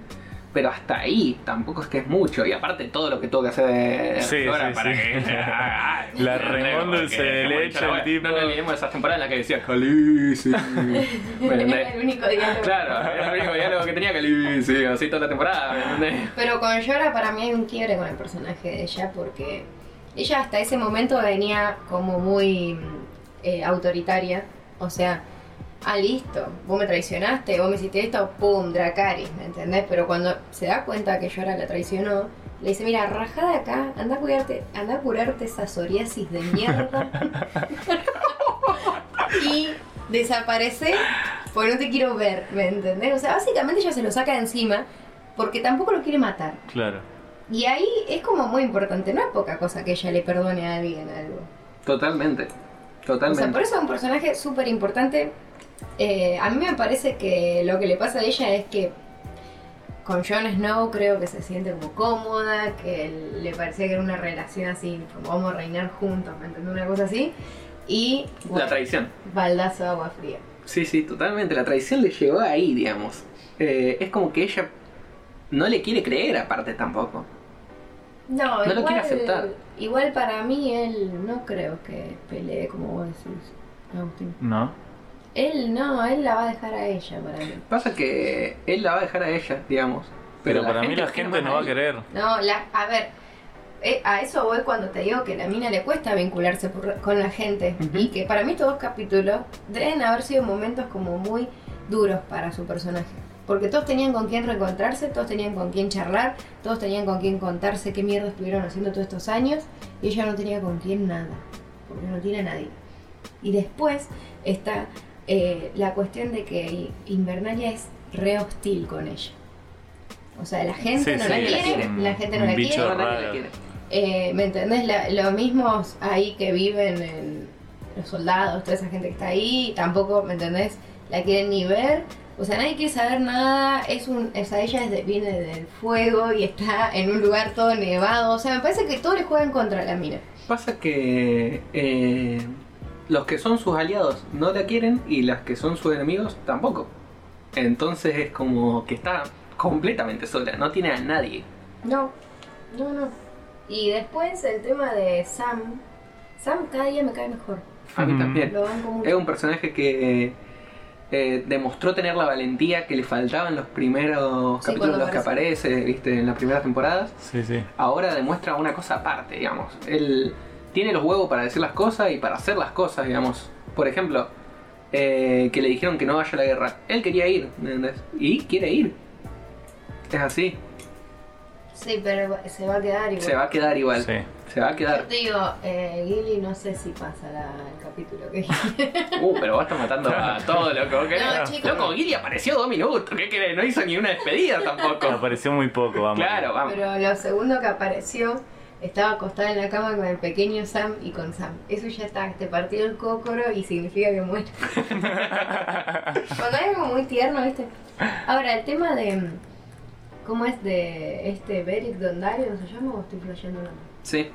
[SPEAKER 1] pero hasta ahí tampoco es que es mucho. Y aparte todo lo que tuvo que hacer
[SPEAKER 3] Sí,
[SPEAKER 1] Yora
[SPEAKER 3] sí,
[SPEAKER 1] para
[SPEAKER 3] sí.
[SPEAKER 1] que...
[SPEAKER 3] La remón dulce de leche, el tipo.
[SPEAKER 1] No nos olvidemos de esas temporadas en las que decía Khaleesi. ¿Me
[SPEAKER 2] Era el único diálogo.
[SPEAKER 1] Claro, era el único diálogo que tenía Khaleesi, así toda la temporada.
[SPEAKER 2] Pero con Yora para mí hay un quiebre con el personaje de ella porque ella hasta ese momento venía como muy eh, autoritaria. O sea, ah, listo, vos me traicionaste, vos me hiciste esto, pum, Dracaris, ¿me entendés? Pero cuando se da cuenta que Yora la traicionó, le dice, mira, rajá de acá, anda a curarte, anda a curarte esa psoriasis de mierda. y desaparece porque no te quiero ver, ¿me entendés? O sea, básicamente ella se lo saca de encima porque tampoco lo quiere matar.
[SPEAKER 3] Claro.
[SPEAKER 2] Y ahí es como muy importante, no es poca cosa que ella le perdone a alguien algo.
[SPEAKER 1] Totalmente.
[SPEAKER 2] O
[SPEAKER 1] Totalmente.
[SPEAKER 2] sea, por eso es un personaje súper importante. Eh, a mí me parece que lo que le pasa a ella es que con Jon Snow creo que se siente como cómoda, que le parecía que era una relación así, como vamos a reinar juntos, ¿me entendés? Una cosa así. Y
[SPEAKER 1] La traición.
[SPEAKER 2] baldazo de agua fría.
[SPEAKER 1] Sí, sí, totalmente. La traición le llegó ahí, digamos. Eh, es como que ella no le quiere creer aparte tampoco.
[SPEAKER 2] No,
[SPEAKER 1] No lo
[SPEAKER 2] igual,
[SPEAKER 1] quiere aceptar.
[SPEAKER 2] Igual para mí él no creo que pelee como vos decís, Agustín.
[SPEAKER 3] ¿No?
[SPEAKER 2] Él no, él la va a dejar a ella para mí.
[SPEAKER 1] Pasa que él la va a dejar a ella, digamos.
[SPEAKER 3] Pero, para mí la gente no va a querer.
[SPEAKER 2] No, la, a ver, eh, a eso voy cuando te digo que a la mina le cuesta vincularse por- con la gente. Y que para mí estos dos capítulos deben haber sido momentos como muy duros para su personaje. Porque todos tenían con quién reencontrarse, todos tenían con quién charlar, todos tenían con quién contarse qué mierda estuvieron haciendo todos estos años. Y ella no tenía con quién nada. Porque no tiene a nadie. Y después está eh, la cuestión de que Invernalia es re hostil con ella. O sea, la gente
[SPEAKER 3] Sí,
[SPEAKER 2] no
[SPEAKER 3] sí,
[SPEAKER 2] la quiere, la gente no quiere.
[SPEAKER 1] La quiere.
[SPEAKER 2] Eh, ¿Me entendés? La- los mismos ahí que viven en los soldados, toda esa gente que está ahí, tampoco, ¿me entendés? La quieren ni ver. O sea, nadie quiere saber nada. Es un, o sea, ella es de- viene del fuego y está en un lugar todo nevado. O sea, me parece que todos le juegan contra la mina.
[SPEAKER 1] Pasa que eh, los que son sus aliados no la quieren y las que son sus enemigos tampoco. Entonces es como que está completamente sola, no tiene a nadie.
[SPEAKER 2] No, no, no. Y después el tema de Sam. Sam cada día me cae mejor.
[SPEAKER 1] A mí también.
[SPEAKER 2] Lo banco mucho.
[SPEAKER 1] Es un personaje que eh, demostró tener la valentía que le faltaba en los primeros
[SPEAKER 2] Sí,
[SPEAKER 1] capítulos los que aparece, viste, en las primeras temporadas.
[SPEAKER 3] Sí, sí.
[SPEAKER 1] Ahora demuestra una cosa aparte, digamos. Él tiene los huevos para decir las cosas y para hacer las cosas, digamos. Por ejemplo, eh, que le dijeron que no vaya a la guerra. Él quería ir. Y quiere ir. Es así.
[SPEAKER 2] Sí, pero se va a quedar igual.
[SPEAKER 1] Se va a quedar igual.
[SPEAKER 3] Sí.
[SPEAKER 1] Se va a
[SPEAKER 2] Yo
[SPEAKER 1] quedar.
[SPEAKER 2] te digo, eh, Gilly, no sé si pasa la- el capítulo que dije.
[SPEAKER 1] Uh, pero vos estás matando a todo lo que vos querés.
[SPEAKER 2] No, chicos.
[SPEAKER 1] Loco, Guille apareció dos minutos. ¿Qué querés? No hizo ni una despedida tampoco.
[SPEAKER 3] Apareció muy poco, vamos.
[SPEAKER 1] Claro, vamos.
[SPEAKER 2] Pero lo segundo que apareció, estaba acostada en la cama con el pequeño Sam y con Sam. Eso ya está, te partió el cócoro y significa que muere. Cuando hay algo muy tierno, ¿viste? Ahora, el tema de. ¿Cómo es de este Beric Dondarrion se llama o estoy flasheando la
[SPEAKER 1] Sí,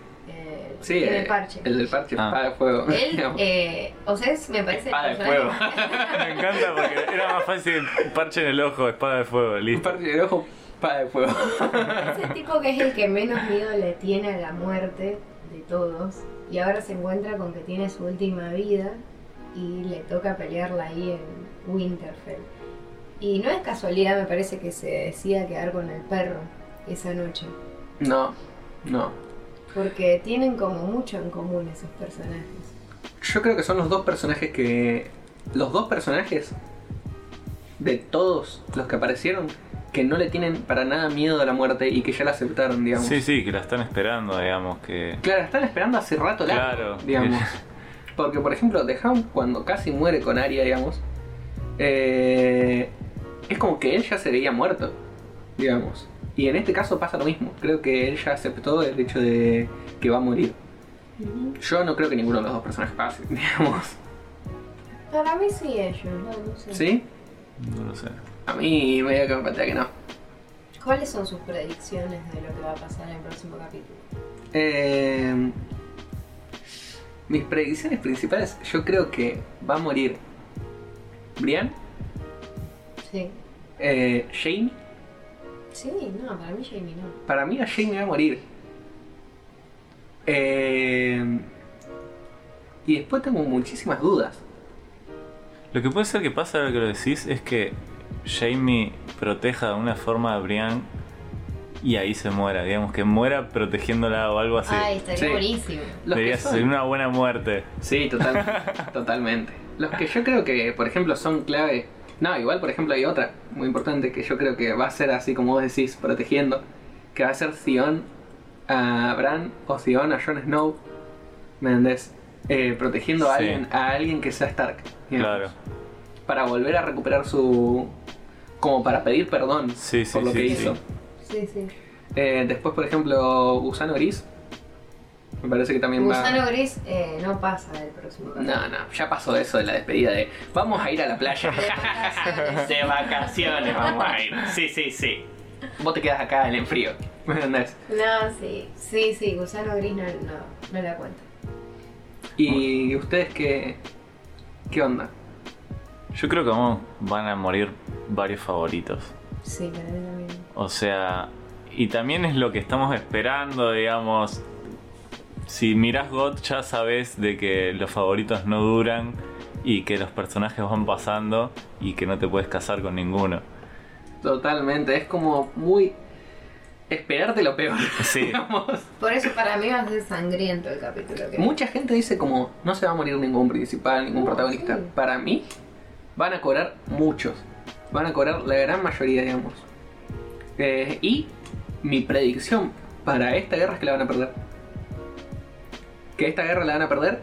[SPEAKER 2] eh,
[SPEAKER 1] sí.
[SPEAKER 2] Tiene
[SPEAKER 1] eh,
[SPEAKER 2] el parche.
[SPEAKER 1] El del parche,
[SPEAKER 3] Ah.
[SPEAKER 1] espada de fuego.
[SPEAKER 2] Él, eh, o sea, es- me parece. el
[SPEAKER 1] espada de fuego.
[SPEAKER 3] Me encanta porque era más fácil parche en el ojo, espada de fuego, listo.
[SPEAKER 1] parche de ojo, espada de fuego.
[SPEAKER 2] Ese tipo que es el que menos miedo le tiene a la muerte de todos. Y ahora se encuentra con que tiene su última vida y le toca pelearla ahí en Winterfell. Y no es casualidad, me parece que se decida quedar con el perro esa noche.
[SPEAKER 1] No, no.
[SPEAKER 2] Porque tienen como mucho en común esos personajes.
[SPEAKER 1] Yo creo que son los dos personajes que. Los dos personajes de todos los que aparecieron que no le tienen para nada miedo a la muerte y que ya la aceptaron, digamos.
[SPEAKER 3] Sí, sí, que la están esperando, digamos, que...
[SPEAKER 1] Claro, están esperando hace rato largo,
[SPEAKER 3] Claro.
[SPEAKER 1] digamos. Porque, por ejemplo, The Hound, cuando casi muere con Arya, digamos, eh, es como que él ya se veía muerto, digamos. Y en este caso pasa lo mismo. Creo que él ya aceptó el hecho de que va a morir. Yo no creo que ninguno de los dos personajes pase, digamos.
[SPEAKER 2] Para mí sí ellos, no, no sé.
[SPEAKER 1] ¿Sí?
[SPEAKER 3] No lo sé.
[SPEAKER 1] A mí me dio que me que no.
[SPEAKER 2] ¿Cuáles son sus predicciones de lo que va a pasar en el próximo capítulo?
[SPEAKER 1] Eh, mis predicciones principales, yo creo que va a morir Brian,
[SPEAKER 2] Sí.
[SPEAKER 1] eh, Jamie.
[SPEAKER 2] Sí, no, para mí Jamie no.
[SPEAKER 1] Para mí a Jamie va a morir. Eh, y después tengo muchísimas dudas.
[SPEAKER 3] Lo que puede ser que pasa ahora que lo decís es que Jamie proteja de una forma a Brian y ahí se muera, digamos, que muera protegiéndola o algo así.
[SPEAKER 2] Ay, estaría
[SPEAKER 1] Sí.
[SPEAKER 2] buenísimo.
[SPEAKER 1] Los que
[SPEAKER 3] Debería
[SPEAKER 1] son-
[SPEAKER 3] ser una buena muerte.
[SPEAKER 1] Sí, total, totalmente. Los que yo creo que, por ejemplo, son clave. No, igual, por ejemplo, hay otra muy importante que yo creo que va a ser así como vos decís, protegiendo. Que va a ser Sion a Bran o Sion a Jon Snow. ¿Me entendés? Eh, protegiendo a, alguien, a alguien que sea Stark. digamos,
[SPEAKER 3] Claro.
[SPEAKER 1] Para volver a recuperar su. Como para pedir perdón
[SPEAKER 3] Sí, sí,
[SPEAKER 1] por lo
[SPEAKER 3] sí,
[SPEAKER 1] que
[SPEAKER 3] sí.
[SPEAKER 1] hizo.
[SPEAKER 2] Sí, sí.
[SPEAKER 1] Eh, después, por ejemplo, Gusano Gris. Me parece que también va.
[SPEAKER 2] Gusano Gris eh, no pasa del próximo capítulo.
[SPEAKER 1] No, no, ya pasó eso de la despedida de vamos a ir a la playa. de vacaciones vamos a ir. Sí, sí, sí. Vos te quedas acá en el frío. ¿Me entendés?
[SPEAKER 2] No, sí, sí, sí, Gusano Gris no, no, no la cuento.
[SPEAKER 1] ¿Y ustedes qué, qué onda?
[SPEAKER 3] Yo creo que vamos, van a morir varios favoritos.
[SPEAKER 2] Sí, mí también.
[SPEAKER 3] O sea, y también es lo que estamos esperando, digamos. Si miras God ya sabes de que los favoritos no duran y que los personajes van pasando y que no te puedes casar con ninguno.
[SPEAKER 1] Totalmente, es como muy esperarte lo peor.
[SPEAKER 3] Sí.
[SPEAKER 1] digamos.
[SPEAKER 2] Por eso para mí va a ser sangriento el capítulo que
[SPEAKER 1] Mucha gente dice como no se va a morir ningún principal, ningún
[SPEAKER 2] No,
[SPEAKER 1] protagonista.
[SPEAKER 2] sí.
[SPEAKER 1] Para mí van a cobrar muchos. Van a cobrar la gran mayoría, digamos. Eh, y mi predicción para esta guerra es que la van a perder. Que esta guerra la van a perder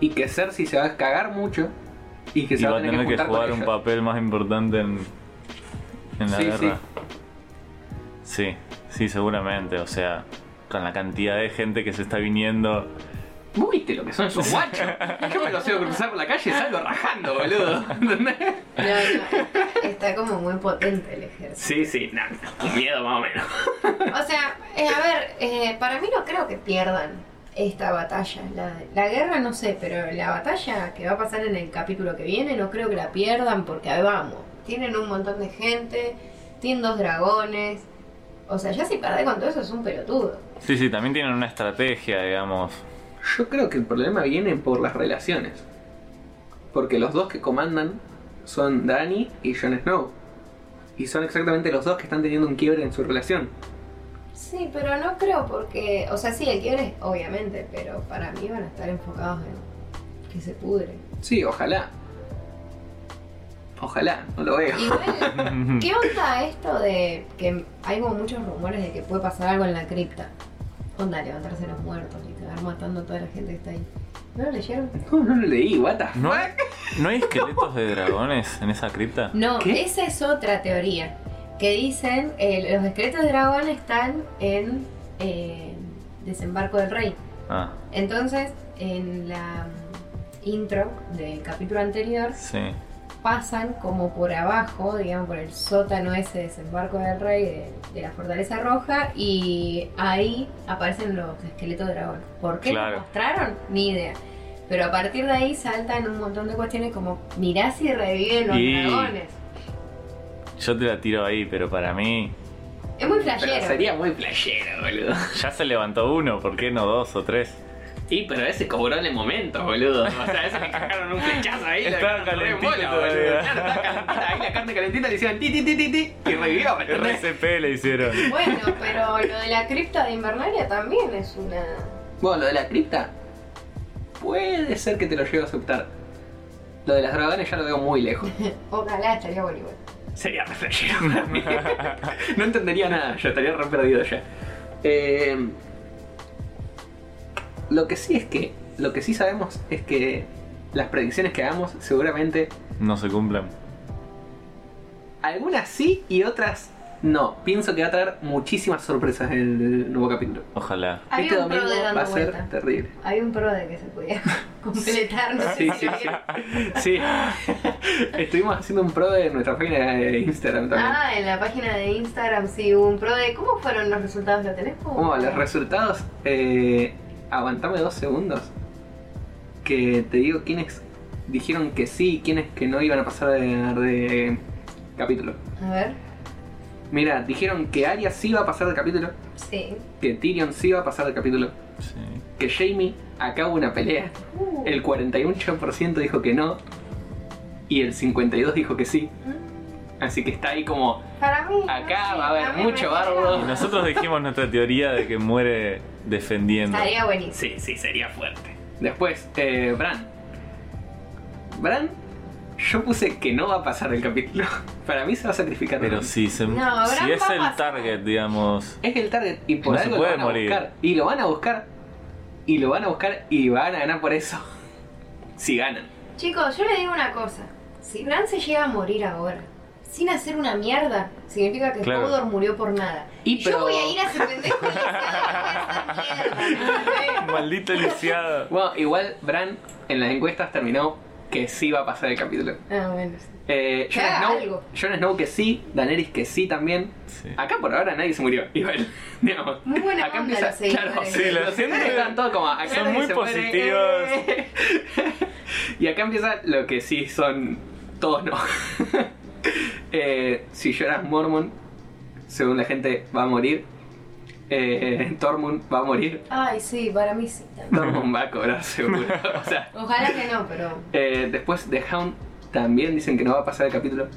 [SPEAKER 1] y que Cersei se va a cagar mucho y que
[SPEAKER 3] Y
[SPEAKER 1] se
[SPEAKER 3] va
[SPEAKER 1] va
[SPEAKER 3] a tener que jugar un
[SPEAKER 1] ellos.
[SPEAKER 3] papel más importante en, en la
[SPEAKER 1] Sí,
[SPEAKER 3] guerra. Sí, sí, seguramente. O sea, con la cantidad de gente que se está viniendo.
[SPEAKER 1] ¿Vos viste lo que son esos guachos? Yo me los veo cruzar por la calle y salgo rajando, boludo. ¿Entendés?
[SPEAKER 2] No, no, está como muy potente el ejército.
[SPEAKER 1] Sí, sí, nada, un miedo más o menos.
[SPEAKER 2] O sea, eh, a ver, eh, para mí no creo que pierdan esta batalla. La, la guerra no sé, pero la batalla que va a pasar en el capítulo que viene no creo que la pierdan porque ahí vamos. Tienen un montón de gente, tienen dos dragones. O sea, ya si perdés con todo eso es un pelotudo.
[SPEAKER 3] Sí, sí, también tienen una estrategia, digamos.
[SPEAKER 1] Yo creo que el problema viene por las relaciones. Porque los dos que comandan son Dani y Jon Snow. Y son exactamente los dos que están teniendo un quiebre en su relación.
[SPEAKER 2] Sí, pero no creo porque, o sea, sí, el quiebre, obviamente, pero para mí van a estar enfocados en que se pudre.
[SPEAKER 1] Sí, ojalá. Ojalá, no lo veo.
[SPEAKER 2] Igual, ¿qué onda esto de que hay como muchos rumores de que puede pasar algo en la cripta? Onda, levantarse los muertos y quedar matando a toda la gente que está ahí. ¿No lo leyeron?
[SPEAKER 1] No, no lo leí, what the
[SPEAKER 3] ¿No,
[SPEAKER 1] fuck?
[SPEAKER 3] ¿No hay esqueletos de dragones en esa cripta?
[SPEAKER 2] No,
[SPEAKER 1] ¿Qué?
[SPEAKER 2] esa es otra teoría. Que dicen, eh, los esqueletos de dragón están en eh, Desembarco del Rey.
[SPEAKER 3] Ah,
[SPEAKER 2] Entonces, en la intro del capítulo anterior,
[SPEAKER 3] sí.
[SPEAKER 2] pasan como por abajo, digamos, por el sótano ese desembarco del rey de, de la Fortaleza Roja y ahí aparecen los esqueletos de dragón. ¿Por qué
[SPEAKER 3] Claro.
[SPEAKER 2] lo mostraron? Ni idea. Pero a partir de ahí saltan un montón de cuestiones como mirá si reviven los
[SPEAKER 3] Y-
[SPEAKER 2] dragones.
[SPEAKER 3] Yo te la tiro ahí, pero para mí
[SPEAKER 2] Es muy
[SPEAKER 1] Pero
[SPEAKER 2] flashero.
[SPEAKER 1] sería muy playero, boludo.
[SPEAKER 3] ya se levantó uno, ¿por qué no dos o tres?
[SPEAKER 1] Y pero ese cobró en el momento, boludo. O sea, ese le cagaron un flechazo ahí.
[SPEAKER 3] Estaba todavía.
[SPEAKER 1] boludo. Claro, estaba calentita. Ahí la carne calentita le hicieron ti ti ti ti ti y revivió.
[SPEAKER 3] RCP le hicieron.
[SPEAKER 2] Bueno, pero lo de la cripta de Invernalia también es una...
[SPEAKER 1] Bueno, lo de la cripta puede ser que te lo lleve a aceptar. Lo de las dragones ya lo veo muy lejos.
[SPEAKER 2] Ojalá estaría bueno igual.
[SPEAKER 1] Sería re flashero para mí. No entendería nada, yo estaría re perdido ya. Eh, lo que sí es que, lo que sí sabemos es que las predicciones que hagamos seguramente
[SPEAKER 3] No se cumplen.
[SPEAKER 1] algunas sí y otras no. Pienso que va a traer muchísimas sorpresas en el nuevo capítulo.
[SPEAKER 3] Ojalá.
[SPEAKER 2] Había
[SPEAKER 1] este
[SPEAKER 2] un pro
[SPEAKER 1] domingo
[SPEAKER 2] de dando
[SPEAKER 1] va a ser
[SPEAKER 2] vuelta.
[SPEAKER 1] terrible.
[SPEAKER 2] Hay un pro de que se podía completar, no sé
[SPEAKER 1] Sí,
[SPEAKER 2] si
[SPEAKER 1] sí, sí. Estuvimos haciendo un pro de nuestra página de Instagram también.
[SPEAKER 2] Ah, en la página de Instagram sí hubo un pro de cómo fueron los resultados, ¿lo tenés?
[SPEAKER 1] Bueno, los resultados. Eh, aguantame dos segundos. Que te digo quiénes dijeron que sí y quiénes que no iban a pasar de, de capítulo.
[SPEAKER 2] A ver,
[SPEAKER 1] Mira, dijeron que Arya sí iba a pasar del capítulo.
[SPEAKER 2] sí.
[SPEAKER 1] Que Tyrion sí iba a pasar del capítulo.
[SPEAKER 3] Sí.
[SPEAKER 1] Que Jamie acaba una pelea.
[SPEAKER 2] Uh,
[SPEAKER 1] El 48% dijo que no. Y el 52% dijo que sí.
[SPEAKER 2] mm,
[SPEAKER 1] Así que está ahí como.
[SPEAKER 2] Para mí.
[SPEAKER 1] Acá
[SPEAKER 2] no,
[SPEAKER 1] va a haber mucho bardo.
[SPEAKER 3] Y nosotros dijimos nuestra teoría de que muere defendiendo.
[SPEAKER 2] Estaría buenísimo.
[SPEAKER 1] Sí, sí, sería fuerte. Después, eh, Bran. Bran, yo puse que no va a pasar el capítulo. Para mí se va a sacrificar.
[SPEAKER 3] Pero si, se,
[SPEAKER 2] No,
[SPEAKER 3] si es el target, digamos.
[SPEAKER 1] Es el target y por
[SPEAKER 3] No se
[SPEAKER 1] algo
[SPEAKER 3] puede
[SPEAKER 1] lo van a
[SPEAKER 3] morir.
[SPEAKER 1] buscar. Y lo van a buscar. Y lo van a buscar y van a ganar por eso. si ganan.
[SPEAKER 2] Chicos, yo le digo una cosa. Si Bran se llega a morir ahora, sin hacer una mierda, significa que
[SPEAKER 3] Claro.
[SPEAKER 2] Hodor murió por nada.
[SPEAKER 1] Y pero-
[SPEAKER 2] Yo voy a ir a ese pendejo.
[SPEAKER 3] Maldito lisiado.
[SPEAKER 1] Bueno, igual Bran en las encuestas terminó que sí va a pasar el capítulo.
[SPEAKER 2] Ah, bueno, sí.
[SPEAKER 1] Eh,
[SPEAKER 2] Que
[SPEAKER 1] Jon,
[SPEAKER 2] haga
[SPEAKER 1] Snow,
[SPEAKER 2] algo.
[SPEAKER 1] Jon Snow que sí, Daenerys que sí también.
[SPEAKER 3] Sí.
[SPEAKER 1] Acá por ahora nadie se murió, igual. Digamos.
[SPEAKER 2] Muy buena
[SPEAKER 1] acá
[SPEAKER 2] onda
[SPEAKER 1] empieza,
[SPEAKER 2] los
[SPEAKER 1] claro,
[SPEAKER 3] Sí, los
[SPEAKER 1] los seguidores están todos como acá
[SPEAKER 3] son muy
[SPEAKER 1] se muere,
[SPEAKER 3] positivos.
[SPEAKER 1] eh. y acá empieza lo que sí son todos no. eh, si lloras Mormon, según la gente va a morir. Eh, Tormund va a morir.
[SPEAKER 2] Ay, sí, para mí sí. también.
[SPEAKER 1] Tormund va a cobrar seguro. o sea,
[SPEAKER 2] Ojalá que no, pero.
[SPEAKER 1] eh, después de Hound también dicen que no va a pasar el capítulo.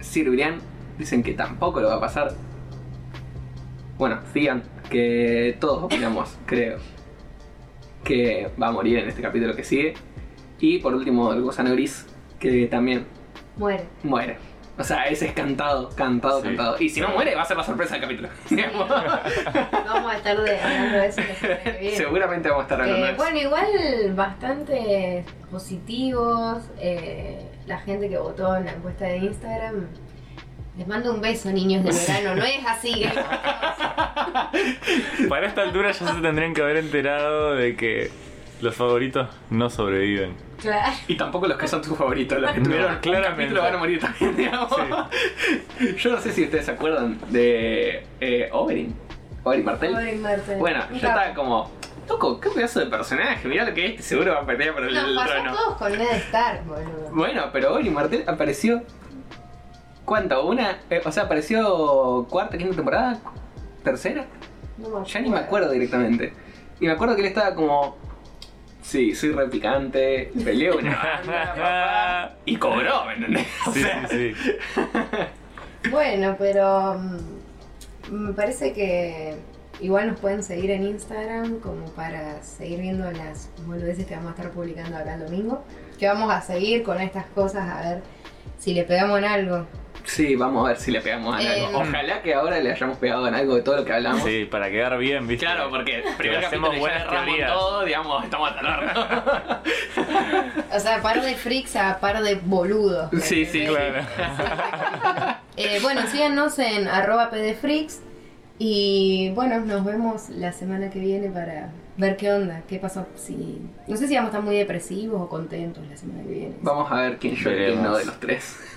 [SPEAKER 1] Sir Brian dicen que tampoco lo va a pasar. Bueno, Theon, que todos opinamos, creo, que va a morir en este capítulo que sigue. Y por último, el gusano gris, que también
[SPEAKER 2] Muere.
[SPEAKER 1] muere. O sea, ese es cantado, cantado,
[SPEAKER 3] Sí.
[SPEAKER 1] cantado. Y si no muere, va a ser la sorpresa del capítulo.
[SPEAKER 2] Vamos a estar de, hablando de eso.
[SPEAKER 1] Seguramente vamos a estar hablando
[SPEAKER 2] Eh,
[SPEAKER 1] de eso.
[SPEAKER 2] bueno, igual bastante positivos. eh, la gente que votó en la encuesta de Instagram. Les mando un beso, niños del verano. No es así.
[SPEAKER 3] Para esta altura ya se tendrían que haber enterado de que los favoritos no sobreviven.
[SPEAKER 2] Claro.
[SPEAKER 1] Y tampoco los que son tus favoritos, los que
[SPEAKER 3] No,
[SPEAKER 1] tuvieron
[SPEAKER 3] claramente.
[SPEAKER 1] capítulo van a morir también, digamos. Yo no sé si ustedes se acuerdan de eh, Oberyn. Oberyn Martell.
[SPEAKER 2] Pobre Martel.
[SPEAKER 1] Bueno, yo estaba como, loco, qué pedazo de personaje, mirá lo que es, este seguro va a pelear por el trono.
[SPEAKER 2] todos con Ned Stark, boludo.
[SPEAKER 1] Bueno, pero Oberyn Martell apareció. ¿Cuánto? ¿Una? eh, o sea, apareció cuarta, quinta temporada, tercera.
[SPEAKER 2] No
[SPEAKER 1] Ya ni me acuerdo directamente. Y me acuerdo que él estaba como. Sí, soy re picante, peleé una banda, papá", y cobró, ¿me entendés? O
[SPEAKER 3] Sí,
[SPEAKER 1] sea,
[SPEAKER 3] sí, sí.
[SPEAKER 2] Bueno, pero mm, me parece que igual nos pueden seguir en Instagram como para seguir viendo las boludeces que vamos a estar publicando acá el domingo. Que vamos a seguir con estas cosas a ver si le pegamos en algo.
[SPEAKER 1] Sí, vamos a ver si le pegamos en
[SPEAKER 2] Eh,
[SPEAKER 1] algo. Ojalá que ahora le hayamos pegado en algo de todo lo que hablamos.
[SPEAKER 3] Sí, para quedar bien, ¿viste?
[SPEAKER 1] Claro, porque primero
[SPEAKER 3] hacemos
[SPEAKER 1] capítulo ya
[SPEAKER 3] buenas teorías.
[SPEAKER 1] todo, digamos, estamos el horno.
[SPEAKER 2] O sea, par de freaks a par de boludos. ¿me
[SPEAKER 1] Sí, sí,
[SPEAKER 2] entendés?
[SPEAKER 3] Claro.
[SPEAKER 2] Eh, bueno, síganos en arroba pdfreaks y bueno, nos vemos la semana que viene para ver qué onda, qué pasó. Si, no sé si vamos a estar muy depresivos o contentos la semana que viene.
[SPEAKER 1] Vamos a ver quién llora y quién no de los tres.